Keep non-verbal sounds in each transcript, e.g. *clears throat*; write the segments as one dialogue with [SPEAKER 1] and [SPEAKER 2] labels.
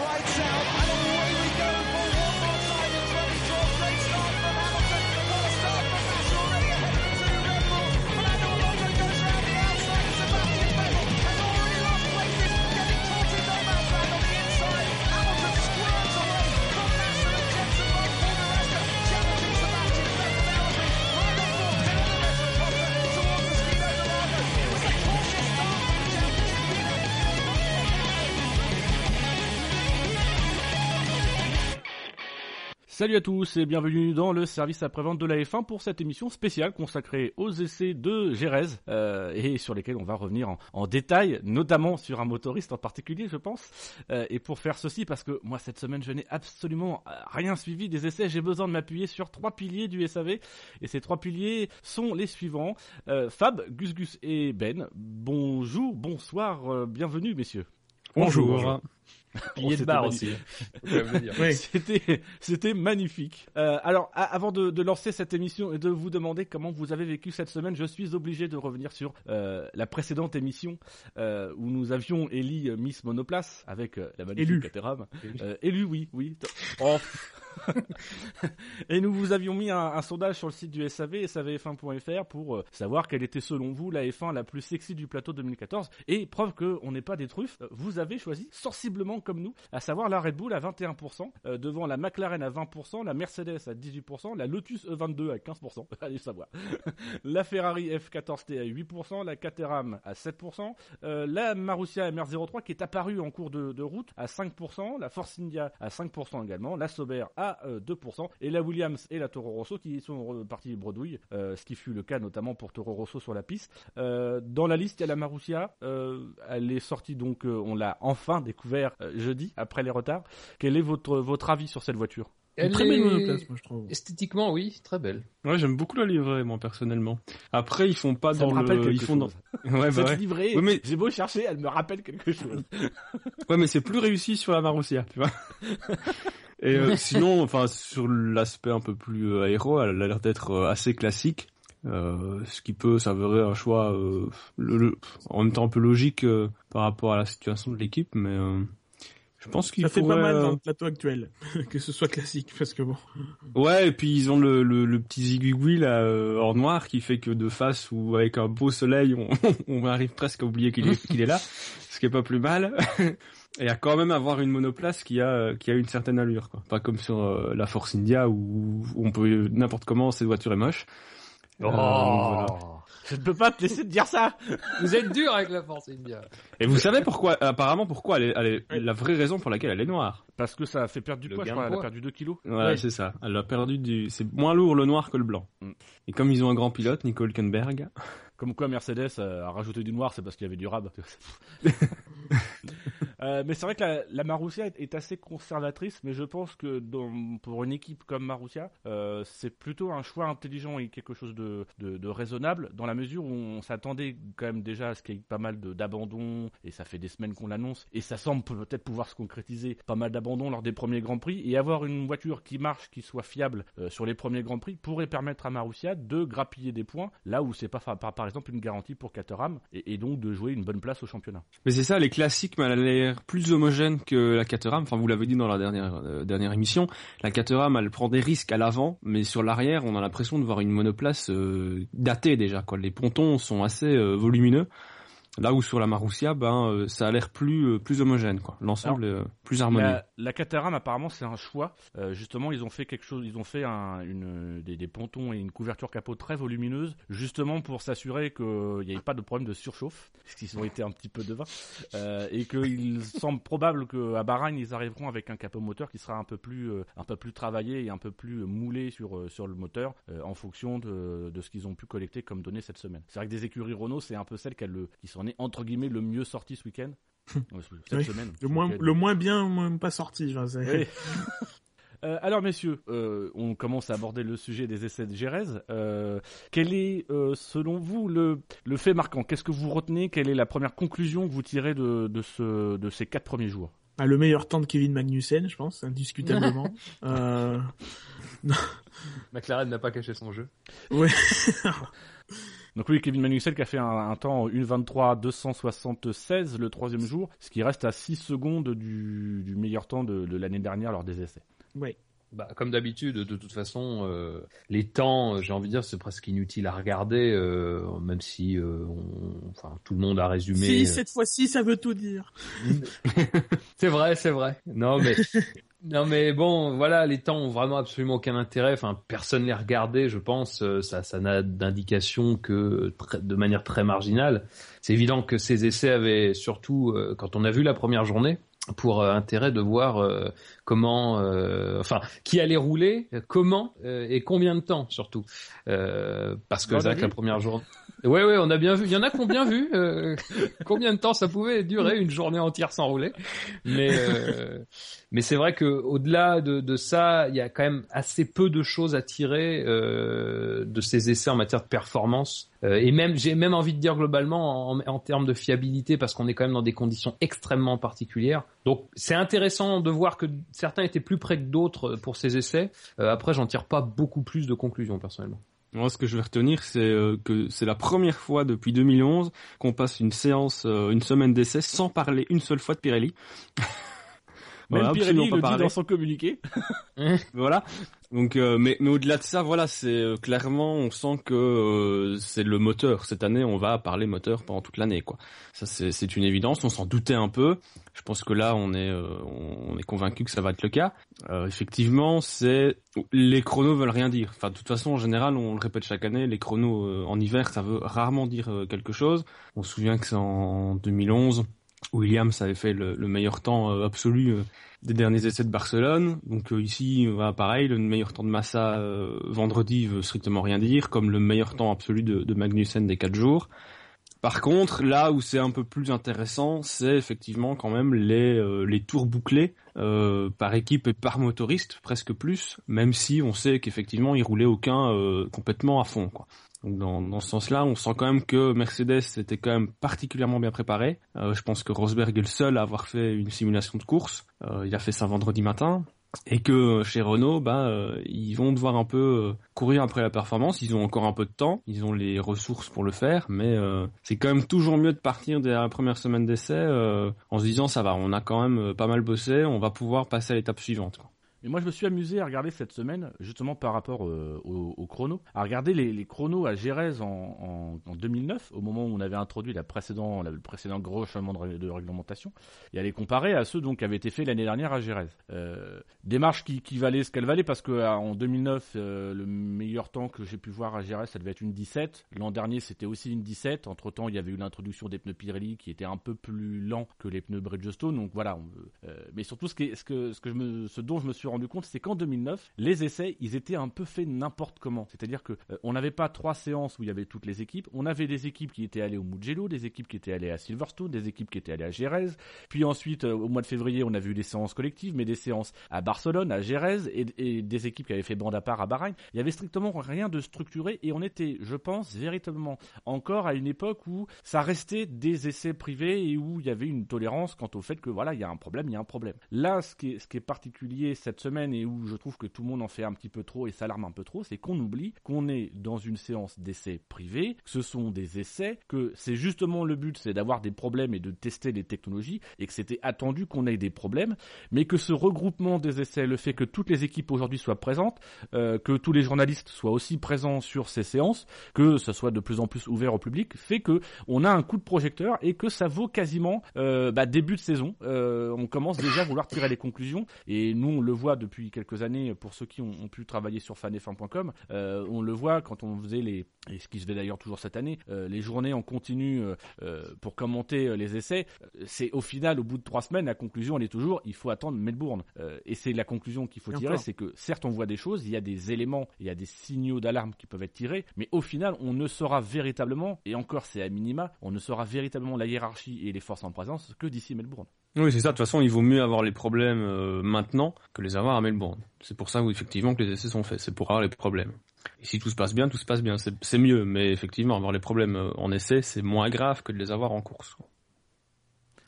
[SPEAKER 1] lights out,
[SPEAKER 2] Salut à tous et bienvenue dans le service après-vente de la F1 pour cette émission spéciale consacrée aux essais de Gérez euh, et sur lesquels on va revenir en, en détail, notamment sur un motoriste en particulier, je pense. Euh, et pour faire ceci, parce que moi cette semaine je n'ai absolument rien suivi des essais, j'ai besoin de m'appuyer sur trois piliers du SAV et ces trois piliers sont les suivants Euh, Fab, Gus Gus et Ben. Bonjour, bonsoir, euh, bienvenue messieurs.
[SPEAKER 3] Bonjour.
[SPEAKER 2] Pilier
[SPEAKER 3] de barre aussi.
[SPEAKER 4] Oui.
[SPEAKER 2] C'était, c'était magnifique. Euh, alors, a- avant de, de lancer cette émission et de vous demander comment vous avez vécu cette semaine, je suis obligé de revenir sur euh, la précédente émission euh, où nous avions Ellie euh, Miss Monoplace avec euh, la magnifique
[SPEAKER 4] Élu.
[SPEAKER 2] Caterham. Euh, élu, oui, oui. Oh. Et nous vous avions mis un, sondage sur le site du SAV, savf1.fr, pour euh, savoir quelle était selon vous la F1 la plus sexy du plateau 2014. Et preuve qu'on n'est pas des truffes, euh, vous avez choisi sensiblement comme nous, à savoir la Red Bull à 21%, euh, devant la McLaren à 20%, la Mercedes à 18%, la Lotus E22 à 15%, *laughs* allez savoir, *laughs* la Ferrari F14T à 8%, la Caterham à 7%, euh, la Marussia MR03 qui est apparue en cours de, de route à 5%, la Force India à 5% également, la Sauber à euh, 2%, et la Williams et la Toro Rosso qui sont repartis bredouille, euh, ce qui fut le cas notamment pour Toro Rosso sur la piste. Euh, dans la liste, il y a la Marussia, euh, elle est sortie donc, euh, on l'a enfin découvert euh, jeudi, après les retards. Quel est votre, votre avis sur cette voiture?
[SPEAKER 4] Une
[SPEAKER 3] Elle
[SPEAKER 4] très belle
[SPEAKER 3] est-
[SPEAKER 4] monoplace, moi, je trouve.
[SPEAKER 3] Esthétiquement, oui, très belle.
[SPEAKER 5] Ouais, j'aime beaucoup la livrée, moi, personnellement. Après, ils font pas
[SPEAKER 2] Ça
[SPEAKER 5] dans
[SPEAKER 2] me rappelle
[SPEAKER 5] le,
[SPEAKER 2] quelque
[SPEAKER 5] ils font dans, *laughs* ouais, bah
[SPEAKER 2] Cette
[SPEAKER 5] ouais.
[SPEAKER 2] livrée,
[SPEAKER 5] mais-
[SPEAKER 2] j'ai beau chercher, elle me rappelle quelque chose.
[SPEAKER 5] Ouais, mais c'est plus réussi sur la Marussia, tu vois. *laughs* Et euh, sinon, enfin, sur l'aspect un peu plus euh, aéro, elle a l'air d'être euh, assez classique. Euh, ce qui peut s'avérer un choix euh, le- le- en même temps un peu logique euh, par rapport à la situation de l'équipe, mais euh, je pense qu'il
[SPEAKER 4] Ça fait pas mal dans le plateau actuel, *laughs* que ce soit classique, parce que bon.
[SPEAKER 5] Ouais, et puis ils ont le, le, le petit zigouigui là euh, en noir qui fait que de face ou avec un beau soleil, on, *laughs* on arrive presque à oublier qu'il est, qu'il est là, ce qui est pas plus mal. *laughs* Et à quand même avoir une monoplace qui a qui a une certaine allure, quoi. Pas comme sur euh, la Force India où, où on peut n'importe comment cette voiture est moche. Euh, donc voilà.
[SPEAKER 2] Je ne peux pas te laisser te dire ça.
[SPEAKER 3] Vous êtes dur avec la Force India.
[SPEAKER 5] Et vous savez pourquoi Apparemment pourquoi elle est, elle est la vraie raison pour laquelle elle est noire.
[SPEAKER 2] Parce que ça a fait perdre du poids, je crois. Elle a perdu 2 kilos.
[SPEAKER 5] Voilà,
[SPEAKER 4] Ouais.
[SPEAKER 5] c'est ça. Elle a perdu du. C'est moins lourd le noir que le blanc.
[SPEAKER 2] Mm.
[SPEAKER 5] Et comme ils ont un grand pilote, Nico Hülkenberg,
[SPEAKER 2] Comme quoi Mercedes euh, a rajouté du noir, c'est parce qu'il y avait du rab. *laughs* Euh, mais c'est vrai que la, la Marussia est, assez conservatrice, mais je pense que pour une équipe comme Marussia, euh, c'est plutôt un choix intelligent et quelque chose de, de, raisonnable, dans la mesure où on s'attendait quand même déjà à ce qu'il y ait pas mal d'abandons, et ça fait des semaines qu'on l'annonce, et ça semble peut-être pouvoir se concrétiser, pas mal d'abandons lors des premiers Grands Prix, et avoir une voiture qui marche, qui soit fiable euh, sur les premiers Grands Prix, pourrait permettre à Marussia de grappiller des points, là où c'est pas par, exemple une garantie pour Caterham, et, et donc de jouer une bonne place au championnat.
[SPEAKER 5] Mais c'est ça, elle est classique, mais plus homogène que la Caterham. Enfin, vous l'avez dit dans la dernière euh, dernière émission, la Caterham, elle prend des risques à l'avant, mais sur l'arrière, on a l'impression de voir une monoplace euh, datée déjà. Quoi. Les pontons sont assez euh, volumineux. Là où sur la Marussia, ben euh, ça a l'air plus euh, plus homogène. Quoi. L'ensemble est euh, plus harmonieux.
[SPEAKER 2] La, la Caterham apparemment c'est un choix. Euh, justement ils ont fait quelque chose, ils ont fait un, une, des, des pontons et une couverture capot très volumineuse, justement pour s'assurer qu'il n'y ait pas de problème de surchauffe, parce qu'ils ont été un petit peu devins, euh, et qu'il *laughs* semble probable qu'à Bahreïn ils arriveront avec un capot moteur qui sera un peu plus euh, un peu plus travaillé et un peu plus moulé sur sur le moteur en fonction de, de ce qu'ils ont pu collecter comme données cette semaine. C'est vrai que des écuries Renault c'est un peu celle qui, a s'en est entre guillemets le mieux sorti ce week-end. Euh, cette
[SPEAKER 4] Oui.
[SPEAKER 2] semaine.
[SPEAKER 4] Le moins,
[SPEAKER 2] week-end.
[SPEAKER 4] le moins bien, moins pas sorti. Genre,
[SPEAKER 2] Oui. *laughs* Euh, alors messieurs, euh, on commence à aborder le sujet des essais de Gérez. Euh, quel est, euh, selon vous, le, le fait marquant? Qu'est-ce que vous retenez? Quelle est la première conclusion que vous tirez de, de, ce, de ces quatre premiers jours?
[SPEAKER 4] Ah, le meilleur temps de Kevin Magnussen, je pense, indiscutablement. *laughs* euh, *laughs*
[SPEAKER 3] McLaren n'a pas caché son jeu.
[SPEAKER 4] ouais.
[SPEAKER 2] Donc oui, Kevin Magnussen qui a fait un, un temps 1.23 276 le troisième jour, ce qui reste à 6 secondes du, du meilleur temps de, de l'année dernière lors des essais.
[SPEAKER 4] Ouais.
[SPEAKER 3] Bah, comme d'habitude, de toute façon, euh, les temps, euh, j'ai envie de dire, c'est presque inutile à regarder, euh, même si, euh, on- enfin, tout le monde a résumé.
[SPEAKER 4] Si, cette fois-ci, ça veut tout dire. *laughs*
[SPEAKER 3] c'est vrai, c'est vrai. Non, mais non, mais bon, voilà, les temps ont vraiment absolument aucun intérêt. Enfin, personne les regardait, je pense. Euh, Ça, ça n'a d'indication que de manière très marginale. C'est évident que ces essais avaient surtout, euh, quand on a vu la première journée, pour euh, intérêt de voir comment, euh, enfin, qui allait rouler, comment euh, et combien de temps surtout, Euh, parce que
[SPEAKER 2] vu
[SPEAKER 3] la première journée. Ouais, ouais, on a bien vu. Il y en a qui ont bien vu euh, *laughs* combien de temps ça pouvait durer une journée entière sans rouler. Mais euh, mais c'est vrai que au-delà de, de ça, il y a quand même assez peu de choses à tirer euh, de ces essais en matière de performance. Euh, et même, j'ai même envie de dire globalement en, en termes de fiabilité, parce qu'on est quand même dans des conditions extrêmement particulières. Donc c'est intéressant de voir que certains étaient plus près que d'autres pour ces essais. Euh, après, j'en tire pas beaucoup plus de conclusions personnellement.
[SPEAKER 5] Moi, ce que je vais retenir, c'est euh, que c'est la première fois depuis 2011 qu'on passe une séance, euh, une semaine d'essai sans parler une seule fois de Pirelli.
[SPEAKER 2] Même
[SPEAKER 5] Voilà,
[SPEAKER 2] Pirelli le
[SPEAKER 5] pas
[SPEAKER 2] dit
[SPEAKER 5] parler.
[SPEAKER 2] dans son communiqué. *laughs*
[SPEAKER 5] Voilà. Donc, euh, mais, mais au-delà de ça, voilà, c'est euh, clairement, on sent que euh, c'est le moteur. Cette année, on va parler moteur pendant toute l'année, quoi. Ça, c'est c'est une évidence. On s'en doutait un peu. Je pense que là, on est, euh, on est convaincu que ça va être le cas. Euh, effectivement, c'est les chronos veulent rien dire. Enfin, de toute façon, en général, on le répète chaque année, les chronos euh, en hiver, ça veut rarement dire euh, quelque chose. On se souvient que c'est en 2011. Williams avait fait le, le meilleur temps euh, absolu euh, des derniers essais de Barcelone. Donc euh, ici, pareil, le meilleur temps de Massa vendredi veut strictement rien dire, comme le meilleur temps absolu de, de Magnussen des quatre jours. Par contre, là où c'est un peu plus intéressant, c'est effectivement quand même les, euh, les tours bouclés euh, par équipe et par motoriste, presque plus, même si on sait qu'effectivement il roulait aucun euh, complètement à fond. Quoi. Donc dans, dans ce sens-là, on sent quand même que Mercedes était quand même particulièrement bien préparé. Euh, je pense que Rosberg est le seul à avoir fait une simulation de course. Euh, il a fait ça vendredi matin. Et que euh, chez Renault, bah, euh, ils vont devoir un peu euh, courir après la performance. Ils ont encore un peu de temps, ils ont les ressources pour le faire, mais c'est quand même toujours mieux de partir dès la première semaine d'essai en se disant ça va, on a quand même pas mal bossé, on va pouvoir passer à l'étape suivante.
[SPEAKER 2] Mais moi, je me suis amusé à regarder cette semaine, justement par rapport euh, au, au chrono, à regarder les, chronos à Jerez en, en, en 2009, au moment où on avait introduit la précédent, le précédent gros changement de, ré- de réglementation, et à les comparer à ceux donc qui avaient été faits l'année dernière à Jerez. Euh, démarche qui, valait ce qu'elle valait, parce que ah, en 2009, euh, le meilleur temps que j'ai pu voir à Jerez, ça devait être une 17. L'an dernier, c'était aussi une 17. Entre temps, il y avait eu l'introduction des pneus Pirelli qui étaient un peu plus lents que les pneus Bridgestone. Donc voilà. euh, mais surtout, ce, qui que, ce que je me, ce dont je me suis rendu compte, c'est qu'en 2009, les essais, ils étaient un peu faits n'importe comment. C'est-à-dire que euh, on n'avait pas trois séances où il y avait toutes les équipes. On avait des équipes qui étaient allées au Mugello, des équipes qui étaient allées à Silverstone, des équipes qui étaient allées à Jerez. Puis ensuite, euh, au mois de février, on a vu des séances collectives, mais des séances à Barcelone, à Jerez, et, des équipes qui avaient fait bande à part à Bahreïn. Il y avait strictement rien de structuré, et on était, je pense, véritablement encore à une époque où ça restait des essais privés et où il y avait une tolérance quant au fait que voilà, il y a un problème, il y a un problème. Là, ce qui est particulier cette semaine et où je trouve que tout le monde en fait un petit peu trop et s'alarme un peu trop, c'est qu'on oublie qu'on est dans une séance d'essais privés, que ce sont des essais, que c'est justement le but, c'est d'avoir des problèmes et de tester les technologies, et que c'était attendu qu'on ait des problèmes, mais que ce regroupement des essais, le fait que toutes les équipes aujourd'hui soient présentes, euh, que tous les journalistes soient aussi présents sur ces séances, que ce soit de plus en plus ouvert au public, fait que on a un coup de projecteur et que ça vaut quasiment euh, bah, début de saison. Euh, on commence déjà à vouloir tirer les conclusions et nous on le voit depuis quelques années pour ceux qui ont, ont pu travailler sur fanf1.com, euh, on le voit quand on faisait les et ce qui se fait d'ailleurs toujours cette année, euh, les journées en continu euh, pour commenter les essais, c'est au final au bout de trois semaines la conclusion elle est toujours il faut attendre Melbourne et c'est la conclusion qu'il faut tirer, c'est que certes on voit des choses, il y a des éléments, il y a des signaux d'alarme qui peuvent être tirés, mais au final on ne saura véritablement et encore c'est à minima, on ne saura véritablement la hiérarchie et les forces en présence que d'ici Melbourne.
[SPEAKER 5] Oui, c'est ça. De toute façon, il vaut mieux avoir les problèmes euh, maintenant que les avoir à Melbourne. C'est pour ça, effectivement, que les essais sont faits. C'est pour avoir les problèmes. Et si tout se passe bien, tout se passe bien. C'est c'est mieux. Mais effectivement, avoir les problèmes euh, en essai, c'est moins grave que de les avoir en course.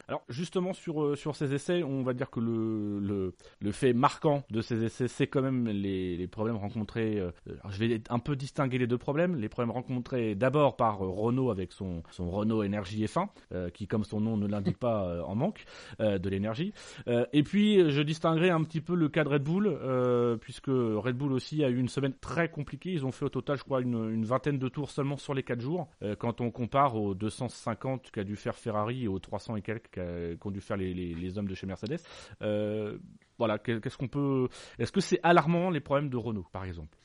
[SPEAKER 2] Alors justement sur euh, sur ces essais, on va dire que le le, le fait marquant de ces essais, c'est quand même les, les problèmes rencontrés. euh, je vais un peu distinguer les deux problèmes. Les problèmes rencontrés d'abord par euh, Renault avec son son Renault Énergie F1, euh, qui comme son nom ne l'indique pas euh, en manque euh, de l'énergie. Et puis je distinguerai un petit peu le cas de Red Bull, puisque Red Bull aussi a eu une semaine très compliquée. Ils ont fait au total, je crois, une, une vingtaine de tours seulement sur les 4 jours, quand on compare aux 250 qu'a dû faire Ferrari et aux 300 et quelques qu'ont dû faire les, les, hommes de chez Mercedes. Euh, voilà, qu'est- qu'est-ce qu'on peut Est-ce que c'est alarmant les problèmes de Renault, par exemple?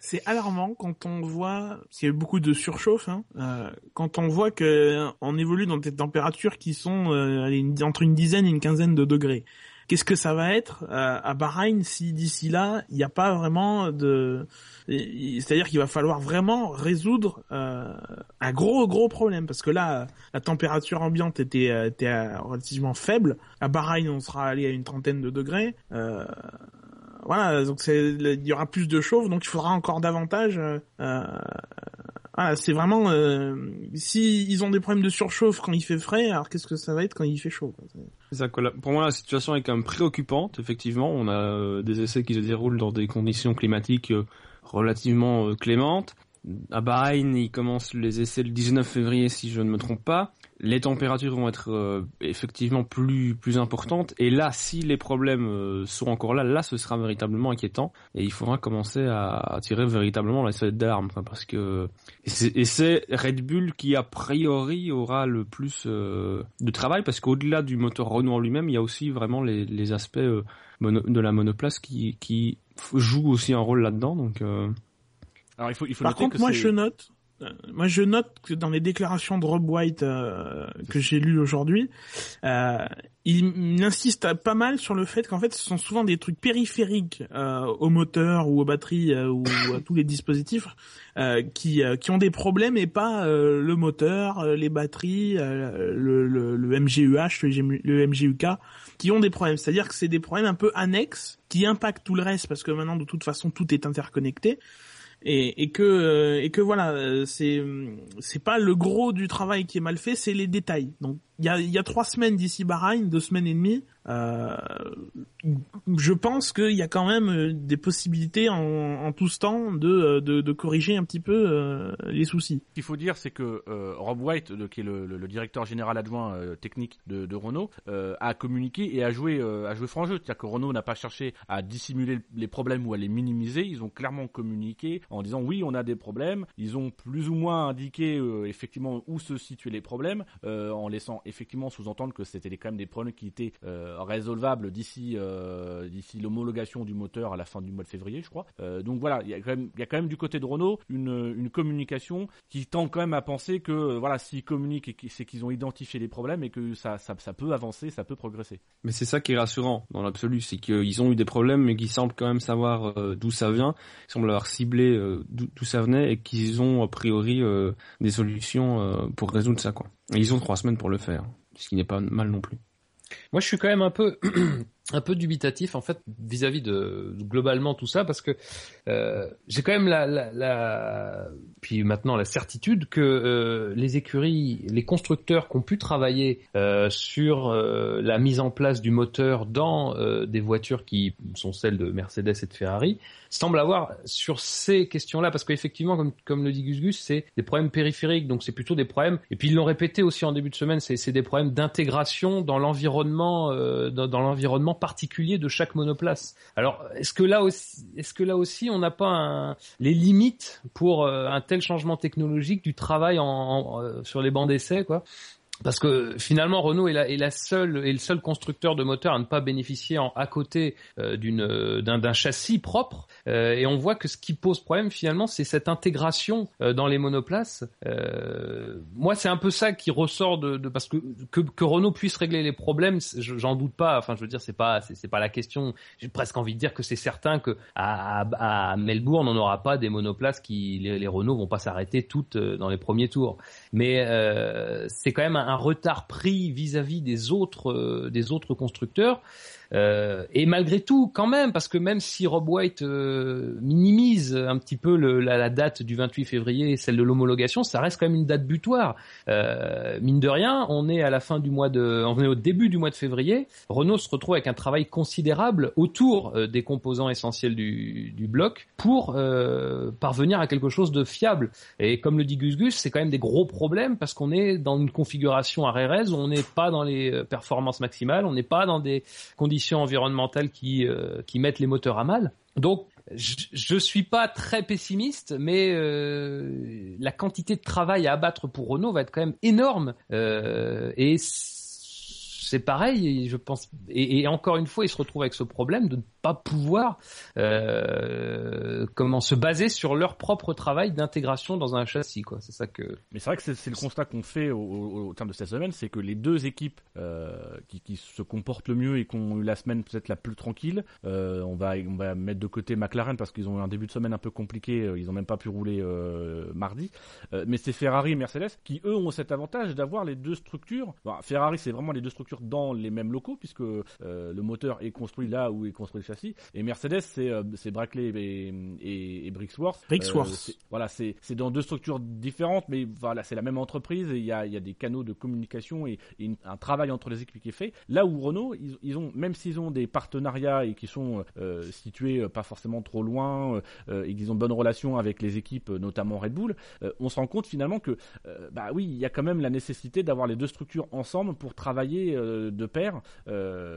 [SPEAKER 4] C'est alarmant quand on voit, eu beaucoup de surchauffe, hein, euh, quand on voit que euh, on évolue dans des températures qui sont euh, entre une dizaine et une quinzaine de degrés. Qu'est-ce que ça va être euh, à Bahreïn si d'ici là il n'y a pas vraiment de, c'est-à-dire qu'il va falloir vraiment résoudre euh, un gros gros problème parce que là la température ambiante était, euh, était euh, relativement faible. À Bahreïn on sera allé à une trentaine de degrés. Euh, voilà, donc il y aura plus de chauffe, donc il faudra encore davantage. Euh, voilà, c'est vraiment euh, si ils ont des problèmes de surchauffe quand il fait frais, alors qu'est-ce que ça va être quand il fait chaud
[SPEAKER 5] pour moi, la situation est quand même préoccupante. Effectivement, on a euh, des essais qui se déroulent dans des conditions climatiques euh, relativement euh, clémentes. À Bahreïn, ils commencent les essais le 19 février, si je ne me trompe pas. Les températures vont être euh, effectivement plus plus importantes. Et là, si les problèmes euh, sont encore là, là, ce sera véritablement inquiétant. Et il faudra commencer à, tirer véritablement la sonnette d'alarme, quoi, parce que et c'est- Red Bull qui a priori aura le plus euh, de travail parce qu'au-delà du moteur Renault en lui-même, il y a aussi vraiment les, les aspects euh, de la monoplace qui, qui jouent aussi un rôle là-dedans. Donc euh,
[SPEAKER 2] Alors il faut il faut
[SPEAKER 4] Par
[SPEAKER 2] noter
[SPEAKER 4] contre,
[SPEAKER 2] que
[SPEAKER 4] moi je note, euh, moi je note que dans les déclarations de Rob White euh, que j'ai lues aujourd'hui, euh, il, il insiste pas mal sur le fait qu'en fait ce sont souvent des trucs périphériques euh, au moteur ou aux batteries euh, ou à tous les dispositifs euh, qui euh, qui ont des problèmes et pas euh, le moteur, les batteries, euh, le, le, le MGUH, le MGUK qui ont des problèmes. C'est-à-dire que c'est des problèmes un peu annexes qui impactent tout le reste parce que maintenant de toute façon tout est interconnecté et, et que euh, et que voilà euh, c'est c'est pas le gros du travail qui est mal fait c'est les détails il y a trois semaines d'ici Bahreïn deux semaines et demie euh, je pense qu'il y a quand même euh, des possibilités en, tout ce temps de, euh, corriger un petit peu les soucis
[SPEAKER 2] Ce qu'il faut dire, c'est que Rob White, qui est le, directeur général adjoint technique de, Renault, a communiqué et a joué, a joué franc jeu. C'est-à-dire que Renault n'a pas cherché à dissimuler les problèmes ou à les minimiser. Ils ont clairement communiqué en disant oui, on a des problèmes. Ils ont plus ou moins indiqué effectivement où se situaient les problèmes, en laissant effectivement sous-entendre que c'était quand même des problèmes qui étaient euh, résolvables d'ici euh, d'ici l'homologation du moteur à la fin du mois de février, je crois. Euh, donc voilà, il y a quand même du côté de Renault une, une communication qui tend quand même à penser que voilà s'ils communiquent c'est qu'ils ont identifié les problèmes et que ça, ça ça peut avancer, ça peut progresser.
[SPEAKER 5] Mais c'est ça qui est rassurant dans l'absolu, c'est qu'ils ont eu des problèmes, mais qu'ils semblent quand même savoir d'où ça vient, ils semblent avoir ciblé d'où ça venait et qu'ils ont a priori des solutions pour résoudre ça. quoi. Et ils ont trois semaines pour le faire, ce qui n'est pas mal non plus.
[SPEAKER 3] Moi, je suis quand même un peu, *clears throat* un peu dubitatif en fait vis-à-vis de globalement tout ça parce que euh, j'ai quand même la, la, la, puis maintenant la certitude que euh, les écuries, les constructeurs qui ont pu travailler euh, sur euh, la mise en place du moteur dans euh, des voitures qui sont celles de Mercedes et de Ferrari semblent avoir sur ces questions-là parce qu'effectivement, comme, comme le dit Gus Gus, c'est des problèmes périphériques, donc c'est plutôt des problèmes. Et puis ils l'ont répété aussi en début de semaine, c'est c'est des problèmes d'intégration dans l'environnement, euh, dans, dans l'environnement particulier de chaque monoplace. Alors est-ce que là aussi, est-ce que là aussi on n'a pas un- les limites pour euh, un tel changement technologique du travail en, en- euh, sur les bancs d'essai, quoi? Parce que finalement Renault est la, est la seule est le seul constructeur de moteurs à ne pas bénéficier en, à côté euh, d'une euh, d'un châssis propre Euh, et on voit que ce qui pose problème finalement c'est cette intégration euh, dans les monoplaces. Euh, moi c'est un peu ça qui ressort de, de parce que, que que Renault puisse régler les problèmes j'en doute pas. Enfin je veux dire c'est pas c'est pas la question. J'ai presque envie de dire que c'est certain que à, à, Melbourne on n'aura pas des monoplaces qui les, les Renault vont pas s'arrêter toutes euh, dans les premiers tours mais c'est quand même un, un retard pris vis-à-vis des autres euh, des autres constructeurs et malgré tout, quand même, parce que même si Rob White euh, minimise un petit peu la, date du 28 février, celle de l'homologation, ça reste quand même une date butoir. Euh, mine de rien, on est à la fin du mois de, on est au début du mois de février. Renault se retrouve avec un travail considérable autour euh, des composants essentiels du, du bloc pour euh, parvenir à quelque chose de fiable. Et comme le dit Gus Gus, c'est quand même des gros problèmes parce qu'on est dans une configuration à RRS où on n'est pas dans les performances maximales, on n'est pas dans des conditions environnementales qui, euh, qui mettent les moteurs à mal. Donc, je, je suis pas très pessimiste, mais euh, la quantité de travail à abattre pour Renault va être quand même énorme. Euh, et c'est pareil, je pense. Et, et, encore une fois, il se retrouve avec ce problème de ne pouvoir euh, comment se baser sur leur propre travail d'intégration dans un châssis, quoi. C'est ça que.
[SPEAKER 2] Mais c'est vrai que c'est le constat qu'on fait au, terme de cette semaine, c'est que les deux équipes euh, qui, se comportent le mieux et qui ont eu la semaine peut-être la plus tranquille, euh, on va on va mettre de côté McLaren parce qu'ils ont eu un début de semaine un peu compliqué, ils ont même pas pu rouler mardi. Mais c'est Ferrari et Mercedes qui eux ont cet avantage d'avoir les deux structures. Ferrari c'est vraiment les deux structures dans les mêmes locaux puisque le moteur est construit là où est construit le châssis et Mercedes c'est c'est Brackley et, et, et Brixworth.
[SPEAKER 4] Brixworth.
[SPEAKER 2] Euh, voilà, c'est dans deux structures différentes, mais voilà, c'est la même entreprise et il y a, y a des canaux de communication et, et une, un travail entre les équipes qui est fait. Là où Renault, ils, ils ont, même s'ils ont des partenariats et qui sont euh, situés pas forcément trop loin euh, et qu'ils ont de bonnes relations avec les équipes, notamment Red Bull, on se rend compte finalement que, bah oui, il y a quand même la nécessité d'avoir les deux structures ensemble pour travailler de pair,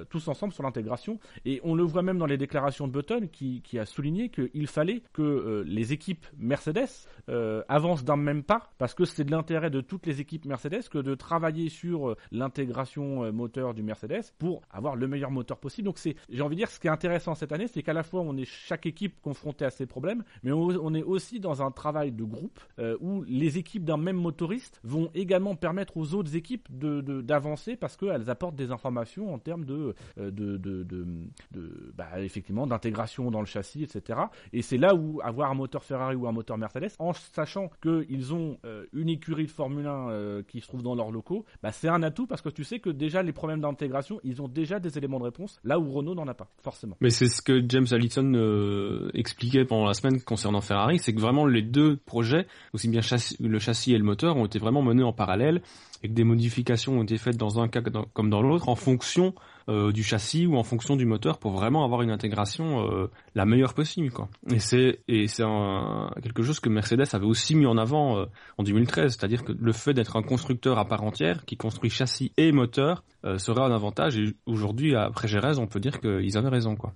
[SPEAKER 2] tous ensemble sur l'intégration. Et on le voit même dans les déclarations de Button qui, a souligné qu'il fallait que euh, les équipes Mercedes euh, avancent d'un même pas, parce que c'est de l'intérêt de toutes les équipes Mercedes que de travailler sur euh, l'intégration moteur du Mercedes pour avoir le meilleur moteur possible. Donc c'est, j'ai envie de dire, ce qui est intéressant cette année, c'est qu'à la fois on est chaque équipe confrontée à ces problèmes, mais on, est aussi dans un travail de groupe où les équipes d'un même motoriste vont également permettre aux autres équipes de d'avancer parce qu'elles apportent des informations en termes de, de, de, de, de bah, effectivement d'intégration dans le châssis, etc. Et c'est là où avoir un moteur Ferrari ou un moteur Mercedes, en sachant qu'ils ont euh, une écurie de Formule 1 euh, qui se trouve dans leurs locaux, bah, c'est un atout parce que tu sais que déjà les problèmes d'intégration, ils ont déjà des éléments de réponse, là où Renault n'en a pas, forcément.
[SPEAKER 5] Mais c'est ce que James Allison euh, expliquait pendant la semaine concernant Ferrari, c'est que vraiment les deux projets, aussi bien le châssis et le moteur, ont été vraiment menés en parallèle et que des modifications ont été faites dans un cas comme dans l'autre en fonction euh, du châssis ou en fonction du moteur pour vraiment avoir une intégration euh, la meilleure possible quoi. Et c'est et c'est quelque chose que Mercedes avait aussi mis en avant euh, en 2013, c'est-à-dire que le fait d'être un constructeur à part entière qui construit châssis et moteur euh, serait un avantage et aujourd'hui après Jerez on peut dire qu'ils avaient raison quoi.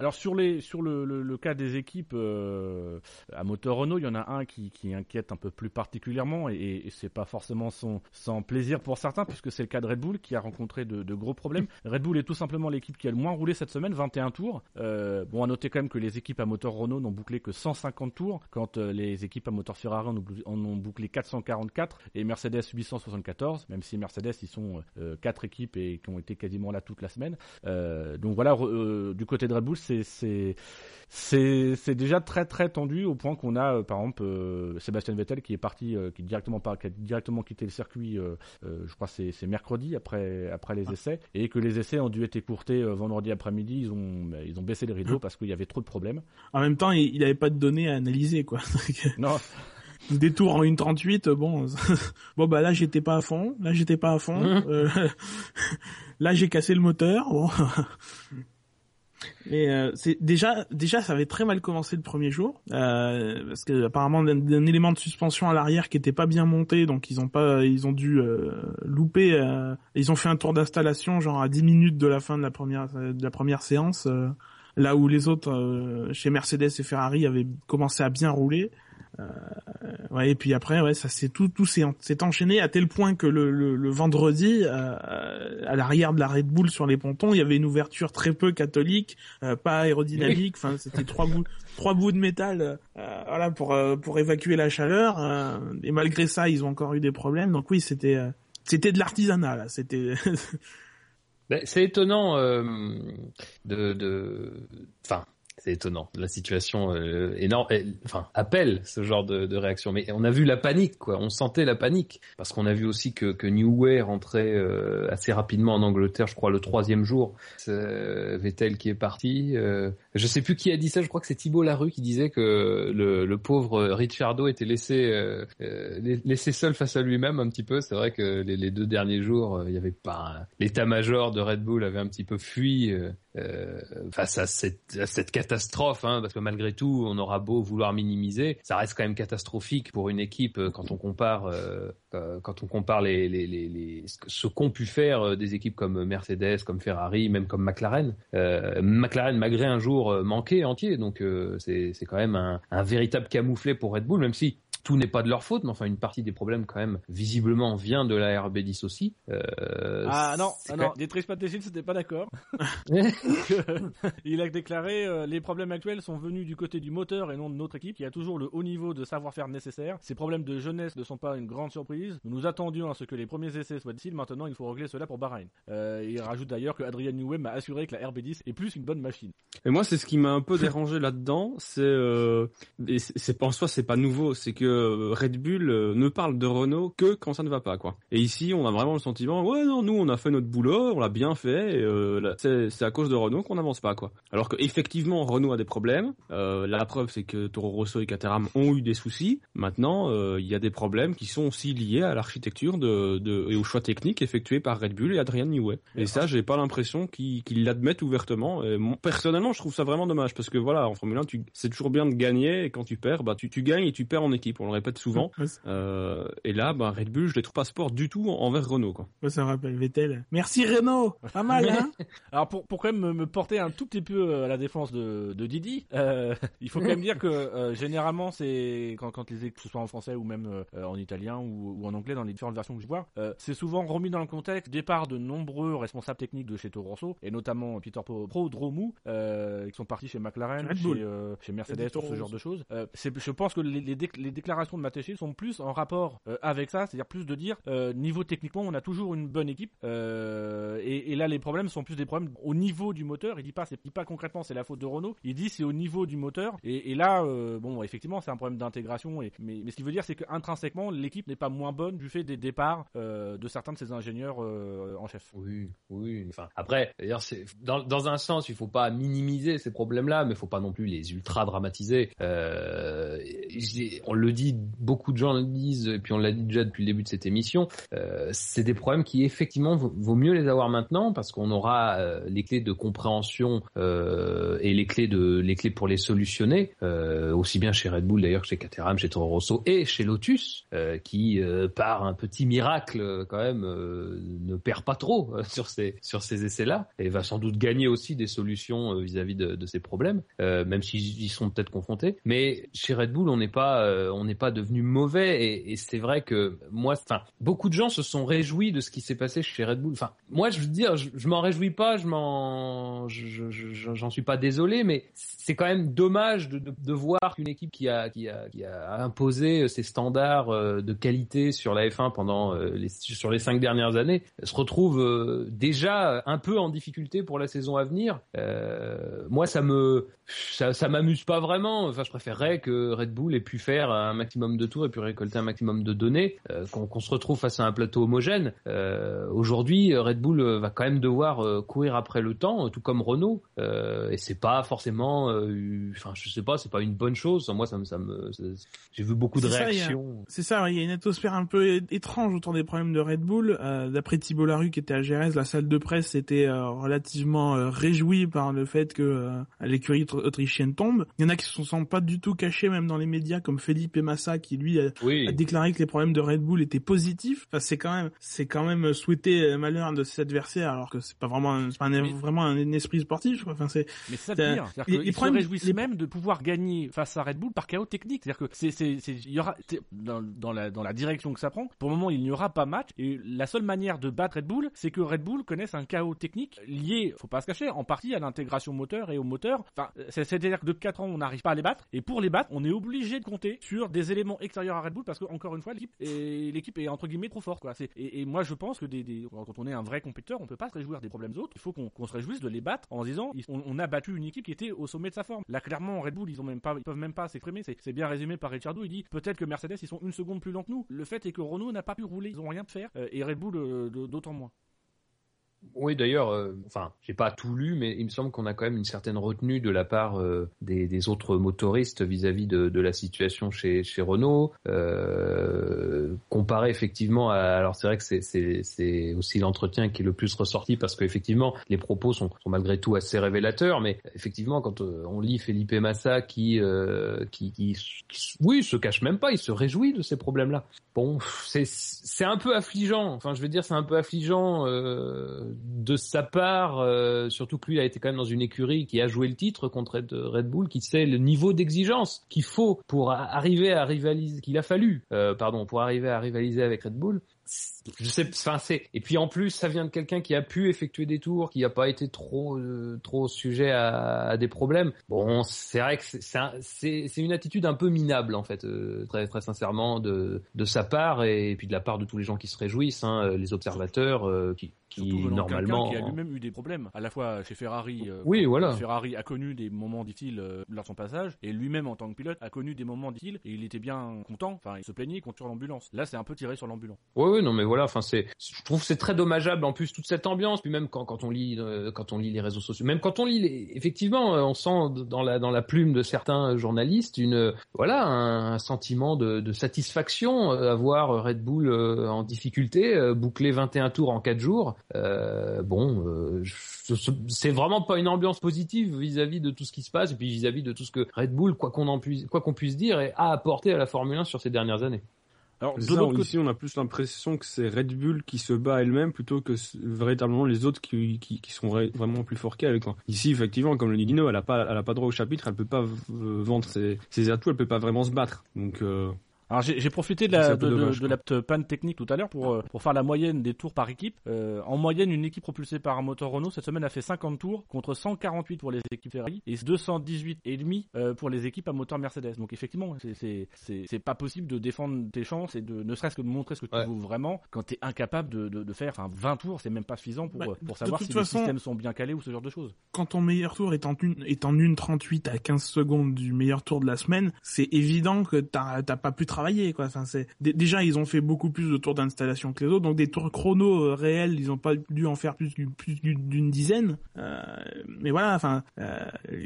[SPEAKER 2] Alors sur les sur le, le, le cas des équipes euh, à moteur Renault, il y en a un qui, qui inquiète un peu plus particulièrement et, et c'est pas forcément sans plaisir pour certains puisque c'est le cas de Red Bull qui a rencontré de, de gros problèmes. *laughs* Red Bull est tout simplement l'équipe qui a le moins roulé cette semaine, 21 tours. Euh, bon à noter quand même que les équipes à moteur Renault n'ont bouclé que 150 tours quand euh, les équipes à moteur Ferrari en, ont bouclé 444 et Mercedes 874. Même si Mercedes ils sont quatre équipes et qui ont été quasiment là toute la semaine. Donc voilà du côté de Red Bull c'est c'est déjà très très tendu au point qu'on a euh, par exemple euh, Sébastien Vettel qui est parti euh, qui directement qui a directement quitté le circuit je crois c'est c'est mercredi après après les essais et que les essais ont dû être écourtés vendredi après-midi ils ont bah, ils ont baissé les rideaux parce qu'il y avait trop de problèmes.
[SPEAKER 4] En même temps, il n'avait pas de données à analyser quoi. *laughs*
[SPEAKER 2] non. *laughs*
[SPEAKER 4] Des tours en 1.38, bon, *laughs* bon bah là j'étais pas à fond, là j'étais pas à fond, euh, là j'ai cassé le moteur, bon. Mais euh, c'est déjà déjà ça avait très mal commencé le premier jour euh, parce que apparemment un, un, élément de suspension à l'arrière qui était pas bien monté donc ils ont pas ils ont dû euh, louper euh, ils ont fait un tour d'installation genre à 10 minutes de la fin de la première de la première séance euh, là où les autres chez Mercedes et Ferrari avaient commencé à bien rouler ouais, et puis après, ouais, ça c'est tout, tout s'est enchaîné à tel point que le, le, le vendredi, euh, à l'arrière de la Red Bull sur les pontons, il y avait une ouverture très peu catholique, euh, pas aérodynamique. Enfin, c'était trois bouts, trois bouts de métal, voilà, pour pour évacuer la chaleur. et malgré ça, ils ont encore eu des problèmes. Donc oui, c'était c'était de l'artisanat là. C'était *laughs*
[SPEAKER 3] c'est étonnant euh, de, de, enfin, C'est étonnant. La situation euh, énorme, enfin appelle ce genre de, réaction. Mais on a vu la panique, quoi. On sentait la panique parce qu'on a vu aussi que, que New Way rentrait euh, assez rapidement en Angleterre. Je crois le troisième jour. Euh, Vettel qui est parti. Euh, je sais plus qui a dit ça. Je crois que c'est Thibault Larue qui disait que le, pauvre Ricciardo était laissé euh, euh, laissé seul face à lui-même un petit peu. C'est vrai que les, deux derniers jours, il y avait pas l'état-major de Red Bull avait un petit peu fui. Euh, face à cette, à cette catastrophe, hein, parce que malgré tout, on aura beau vouloir minimiser, ça reste quand même catastrophique pour une équipe euh, quand on compare, euh, euh, quand on compare les, les, les, les- ce qu'ont pu faire des équipes comme Mercedes, comme Ferrari, même comme McLaren. Euh, McLaren malgré un jour manqué entier, donc c'est c'est quand même un, un véritable camouflet pour Red Bull, même si tout n'est pas de leur faute, mais enfin une partie des problèmes quand même visiblement vient de la RB10 aussi. Euh,
[SPEAKER 2] Ah non, ah non, Dietrich Mateschitz c'était pas d'accord. *laughs* il a déclaré euh, les problèmes actuels sont venus du côté du moteur et non de notre équipe qui a toujours le haut niveau de savoir-faire nécessaire. Ces problèmes de jeunesse ne sont pas une grande surprise. Nous nous attendions à ce que les premiers essais soient difficiles. Maintenant, il faut régler cela pour Bahreïn. Euh, il rajoute d'ailleurs que Adrian Newey m'a assuré que la RB10 est plus une bonne machine.
[SPEAKER 5] Et moi, c'est ce qui m'a un peu dérangé là-dedans, c'est euh, et c'est c'est pas en soi, c'est pas nouveau, c'est que euh, Red Bull euh, ne parle de Renault que quand ça ne va pas, quoi. Et ici, on a vraiment le sentiment, ouais, non, nous, on a fait notre boulot, on l'a bien fait, euh, c'est à cause de Renault qu'on n'avance pas, quoi. Alors que effectivement, Renault a des problèmes. La preuve, c'est que Toro Rosso et Caterham ont eu des soucis. Maintenant, il y a des problèmes qui sont aussi liés à l'architecture de, et aux choix techniques effectués par Red Bull et Adrian Newey. Et ça, j'ai pas l'impression qu'ils l'admettent ouvertement. Et personnellement, je trouve ça vraiment dommage parce que voilà, en Formule 1, tu- c'est toujours bien de gagner et quand tu perds, bah tu gagnes et tu perds en équipe. On le répète souvent. Euh, et là, bah Red Bull, je les trouve pas sport du tout en- envers Renault, quoi.
[SPEAKER 4] ça me rappelle Vettel. Merci Renault. Pas mal, hein *laughs*
[SPEAKER 2] Alors pour, pour quand même me, porter un tout petit peu euh, à la défense de, de Didi, euh, *laughs* il faut quand même dire que euh, généralement c'est quand, quand les équipes, que ce soit en français ou même euh, en italien ou, ou en anglais dans les différentes versions que je vois, euh, c'est souvent remis dans le contexte départ de nombreux responsables techniques de chez Toro Rosso et notamment Peter Pro- Prodromou euh, qui sont partis chez McLaren, chez, euh, chez Mercedes ce genre de choses. Euh, je pense que les, les, déc- les déclarations de Matechil sont plus en rapport euh, avec ça, c'est-à-dire plus de dire euh, niveau techniquement on a toujours une bonne équipe euh, et, là les problèmes sont plus des problèmes au niveau du moteur. Il dit pas c'est pas concrètement c'est la faute de Renault, il dit c'est au niveau du moteur et, là bon effectivement c'est un problème d'intégration et mais, mais ce qui veut dire c'est qu'intrinsèquement l'équipe n'est pas moins bonne du fait des départs de certains de ses ingénieurs en chef.
[SPEAKER 3] Oui, oui. Enfin, après, d'ailleurs, c'est dans, un sens, il faut pas minimiser ces problèmes-là, mais il faut pas non plus les ultra dramatiser. On le dit, beaucoup de gens le disent, et puis on l'a dit déjà depuis le début de cette émission. euh, c'est des problèmes qui effectivement vaut, mieux les avoir maintenant parce qu'on aura euh, les clés de compréhension euh, et les clés de les clés pour les solutionner, euh, aussi bien chez Red Bull d'ailleurs que chez Caterham, chez Toro Rosso et chez Lotus, euh, qui euh, par un petit miracle quand même ne perd pas trop sur ces sur ces essais-là et va sans doute gagner aussi des solutions vis-à-vis de, de ces problèmes, même s'ils y sont peut-être confrontés. Mais chez Red Bull, on n'est pas euh, on n'est pas devenu mauvais et, c'est vrai que moi, enfin, beaucoup de gens se sont réjouis de ce qui s'est passé chez Red Bull. Enfin, moi, je veux dire, je, je m'en réjouis pas, je m'en, je- je- je- j'en suis pas désolé, mais c'est quand même dommage de, de, voir qu'une équipe qui a, qui a, qui a imposé ses standards euh, de qualité sur la F1 pendant euh, sur les cinq dernières années se retrouve euh, déjà un peu en difficulté pour la saison à venir. Moi, ça me, ça, ça m'amuse pas vraiment. Enfin, je préférerais que Red Bull ait pu faire un maximum de tours et puis récolter un maximum de données, euh, qu'on se retrouve face à un plateau homogène. Euh, Aujourd'hui, Red Bull euh, va quand même devoir courir après le temps, tout comme Renault, euh, et c'est pas forcément, enfin, je sais pas, c'est pas une bonne chose. Moi, ça me, ça me, j'ai vu beaucoup de réactions.
[SPEAKER 4] C'est ça, il y a une atmosphère un peu étrange autour des problèmes de Red Bull. D'après Thibault Larue qui était à Gérès, la salle de presse était relativement réjouie par le fait que l'écurie autr- autrichienne tombe. Il y en a qui se sont pas du tout cachés même dans les médias comme Felipe Massa qui lui a,
[SPEAKER 3] Oui.
[SPEAKER 4] a déclaré que les problèmes de Red Bull étaient positifs. Enfin, c'est quand même, c'est quand même souhaiter euh, malheur de ses adversaires alors que c'est pas vraiment, un- pas un-
[SPEAKER 2] Mais-
[SPEAKER 4] vraiment un esprit sportif. Quoi. Enfin, c'est
[SPEAKER 2] Mais c'est ça pire.
[SPEAKER 4] Les-
[SPEAKER 2] qu'ils
[SPEAKER 4] les
[SPEAKER 2] se
[SPEAKER 4] problèmes-
[SPEAKER 2] réjouissent
[SPEAKER 4] les-
[SPEAKER 2] même de pouvoir gagner face à Red Bull par chaos technique. C'est-à-dire que c'est, c'est, il y aura, dans, dans la, dans la direction que ça prend, pour le moment, il n'y aura pas match. Et la seule manière de battre Red Bull, c'est que Red Bull connaisse un chaos technique lié, faut pas se cacher, en partie à l'intégration moteur et au moteur. Enfin, c'est- c'est-à-dire que depuis 4 ans, on n'arrive pas à les battre. Et pour les battre, on est obligé de compter sur des éléments extérieurs à Red Bull parce que encore une fois l'équipe est entre guillemets trop forte quoi. Et, moi je pense que des, quand on est un vrai compétiteur, on peut pas se réjouir des problèmes autres. Il faut qu'on se réjouisse de les battre en disant on, a battu une équipe qui était au sommet de sa forme. Là clairement Red Bull ils ont même pas ils peuvent même pas s'exprimer. C'est bien résumé par Ricciardo. Il dit peut-être que Mercedes ils sont une seconde plus lents que nous. Le fait est que Renault n'a pas pu rouler. Ils ont rien pu faire euh, et Red Bull euh, de- d'autant moins.
[SPEAKER 3] Oui, d'ailleurs, euh, enfin, j'ai pas tout lu, mais il me semble qu'on a quand même une certaine retenue de la part euh, des, des autres motoristes vis-à-vis de, de la situation chez, chez Renault. Euh, comparé effectivement à, alors c'est vrai que c'est- aussi l'entretien qui est le plus ressorti parce qu'effectivement les propos sont, sont malgré tout assez révélateurs, mais effectivement quand euh, on lit Felipe Massa qui, euh, qui, qui, qui- oui, se cache même pas, il se réjouit de ces problèmes-là. Bon, c'est un peu affligeant. Enfin, je veux dire, c'est un peu affligeant euh, de sa part, euh, surtout que lui a été quand même dans une écurie qui a joué le titre contre Red, Bull, qui sait le niveau d'exigence qu'il faut pour arriver à rivaliser, qu'il a fallu, euh, pardon, pour arriver à rivaliser avec Red Bull. Je sais, enfin c'est. Et puis en plus, ça vient de quelqu'un qui a pu effectuer des tours, qui n'a pas été trop euh, trop sujet à, à des problèmes. Bon, c'est vrai que c'est- un- une attitude un peu minable en fait, euh, très très sincèrement de de sa part et, puis de la part de tous les gens qui se réjouissent, hein, euh, les observateurs euh, qui qui
[SPEAKER 2] Surtout
[SPEAKER 3] normalement.
[SPEAKER 2] qui a lui-même eu des problèmes, à la fois chez Ferrari. euh,
[SPEAKER 3] Oui, voilà.
[SPEAKER 2] Ferrari a connu des moments difficiles euh, lors de son passage, et lui-même en tant que pilote a connu des moments difficiles, et il était bien content. Enfin, il se plaignait contre l'ambulance. Là, c'est un peu tiré sur l'ambulance.
[SPEAKER 3] Oui, oui, non, mais voilà. Enfin, c'est, je trouve que c'est très dommageable en plus toute cette ambiance. Puis même quand, quand on lit, euh, quand on lit les réseaux sociaux, même quand on lit, les, effectivement, euh, on sent dans la dans la plume de certains journalistes une, voilà, un, un sentiment de, de satisfaction euh, à voir Red Bull euh, en difficulté, euh, boucler 21 tours en 4 jours. Euh, bon, euh, c'est vraiment pas une ambiance positive vis-à-vis de tout ce qui se passe et puis vis-à-vis de tout ce que Red Bull, quoi qu'on en puisse, quoi qu'on puisse dire, a apporté à la Formule 1 sur ces dernières années.
[SPEAKER 2] Alors, de l'autre côté,
[SPEAKER 5] ici, on a plus l'impression que c'est Red Bull qui se bat elle-même plutôt que véritablement les autres qui, qui, qui sont vra- vraiment plus forts qu'elle. Ici, effectivement, comme le dit Dino, elle a pas, elle a pas droit au chapitre, elle peut pas vendre ses, ses atouts, elle peut pas vraiment se battre. Donc, euh,
[SPEAKER 2] Alors j'ai profité de
[SPEAKER 5] C'est
[SPEAKER 2] la, de, de- panne technique tout à l'heure pour, euh, pour faire la moyenne des tours par équipe. Euh, en moyenne, une équipe propulsée par un moteur Renault cette semaine a fait 50 tours contre 148 pour les équipes Ferrari et 218 et demi euh, pour les équipes à moteur Mercedes. Donc effectivement, c'est- pas possible de défendre tes chances et de ne serait-ce que de montrer ce que tu
[SPEAKER 3] Ouais.
[SPEAKER 2] vaux vraiment quand t'es incapable de, de, de faire. Enfin 20 tours, c'est même pas suffisant pour
[SPEAKER 4] Bah,
[SPEAKER 2] pour savoir si
[SPEAKER 4] façon-
[SPEAKER 2] les systèmes sont bien calés ou ce genre de choses.
[SPEAKER 4] quand ton meilleur tour est en une, est en une 38 à 15 secondes du meilleur tour de la semaine, c'est évident que t'as t'as pas pu travailler quoi. Enfin, c'est dé- déjà ils ont fait beaucoup plus de tours d'installation que les autres, donc des tours chrono euh, réels, ils ont pas dû en faire plus d'une dizaine. Euh, mais voilà, enfin, euh,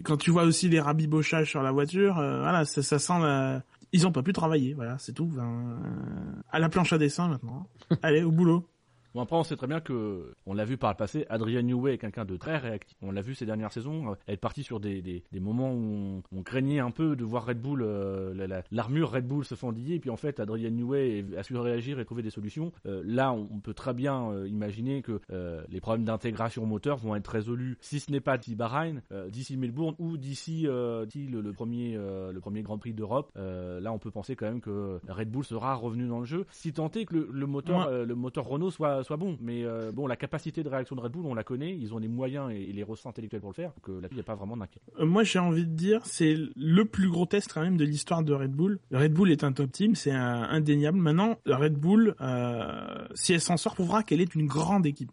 [SPEAKER 4] quand tu vois aussi les rabibochages sur la voiture, euh, voilà, ça, ça sent. Ils ont pas pu travailler, voilà, c'est tout. Enfin, euh, à la planche à dessin maintenant. Allez, au boulot.
[SPEAKER 2] Bon après on sait très bien que on l'a vu par le passé, Adrian Newey est quelqu'un de très réactif. On l'a vu ces dernières saisons, elle est partie sur des, des, des moments où on, on craignait un peu de voir Red Bull, euh, la- la- l'armure Red Bull se fendiller, et puis en fait Adrian Newey a su réagir et trouver des solutions. Euh, là on, on peut très bien euh, imaginer que euh, les problèmes d'intégration moteur vont être résolus, si ce n'est pas d'ici Bahreïn, d'ici Melbourne ou d'ici le, le premier le premier Grand Prix d'Europe. Là on peut penser quand même que Red Bull sera revenu dans le jeu, si tant est que le, le moteur
[SPEAKER 4] Ouais.
[SPEAKER 2] le moteur Renault soit soit bon. Mais euh, bon, la capacité de réaction de Red Bull, on la connaît. Ils ont les moyens et, les ressources intellectuelles pour le faire. Euh, là-dessus, il n'y a pas vraiment d'inquiétude.
[SPEAKER 4] Euh, Moi, j'ai envie de dire, c'est le plus gros test quand même de l'histoire de Red Bull. Red Bull est un top team, c'est indéniable. Maintenant, Red Bull, euh, si elle s'en sort, prouvera qu'elle est une grande équipe.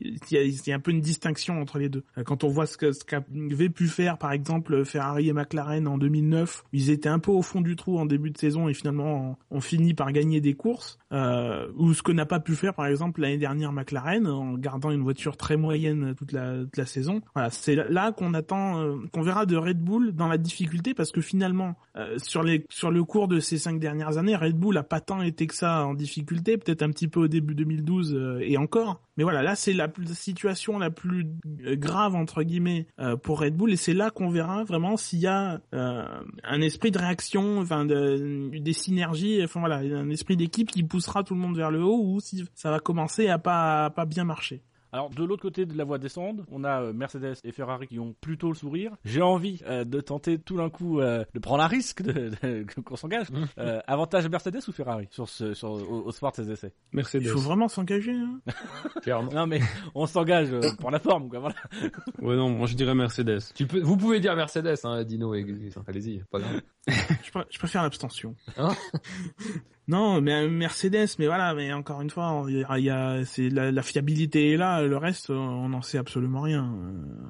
[SPEAKER 4] Il y, a, un peu une distinction entre les deux. Quand on voit ce que ce qu'avaient pu faire, par exemple, Ferrari et McLaren en 2009, ils étaient un peu au fond du trou en début de saison et finalement ont, ont fini par gagner des courses. Ou ce que n'a pas pu faire, par exemple, l'année dernière McLaren en gardant une voiture très moyenne toute la, toute la saison. Voilà, c'est là qu'on attend, euh, qu'on verra de Red Bull dans la difficulté parce que finalement, euh, sur les sur le cours de ces cinq dernières années, Red Bull a pas tant été que ça en difficulté, peut-être un petit peu au début 2012 euh, et encore. Mais voilà, là c'est la, situation la plus euh, grave entre guillemets euh, pour Red Bull et c'est là qu'on verra vraiment s'il y a euh, un esprit de réaction, enfin de- des synergies, enfin voilà, un esprit d'équipe qui poussera tout le monde vers le haut ou si ça va commencer à pas à pas bien marcher.
[SPEAKER 2] Alors de l'autre côté de la voie descendre, on a euh, Mercedes et Ferrari qui ont plutôt le sourire. J'ai envie euh, de tenter tout d'un coup euh, de prendre un risque de, de- qu'on s'engage. Euh, avantage Mercedes ou Ferrari sur ce sur au, au sport de ces essais?
[SPEAKER 5] Mercedes.
[SPEAKER 4] Il faut vraiment s'engager. Hein *laughs*
[SPEAKER 3] Clairement.
[SPEAKER 2] Non mais on s'engage euh, pour la forme quoi. Voilà. *laughs*
[SPEAKER 5] Ouais, non, moi je dirais Mercedes.
[SPEAKER 3] Tu peux, vous pouvez dire Mercedes, hein, Dino et allez-y, pas grave.
[SPEAKER 4] je, pr- je préfère l'abstention.
[SPEAKER 3] Hein? *laughs*
[SPEAKER 4] non, mais un Mercedes, mais voilà, mais encore une fois, il y a, il y a- c'est la, la fiabilité est là, le reste, on n'en sait absolument rien.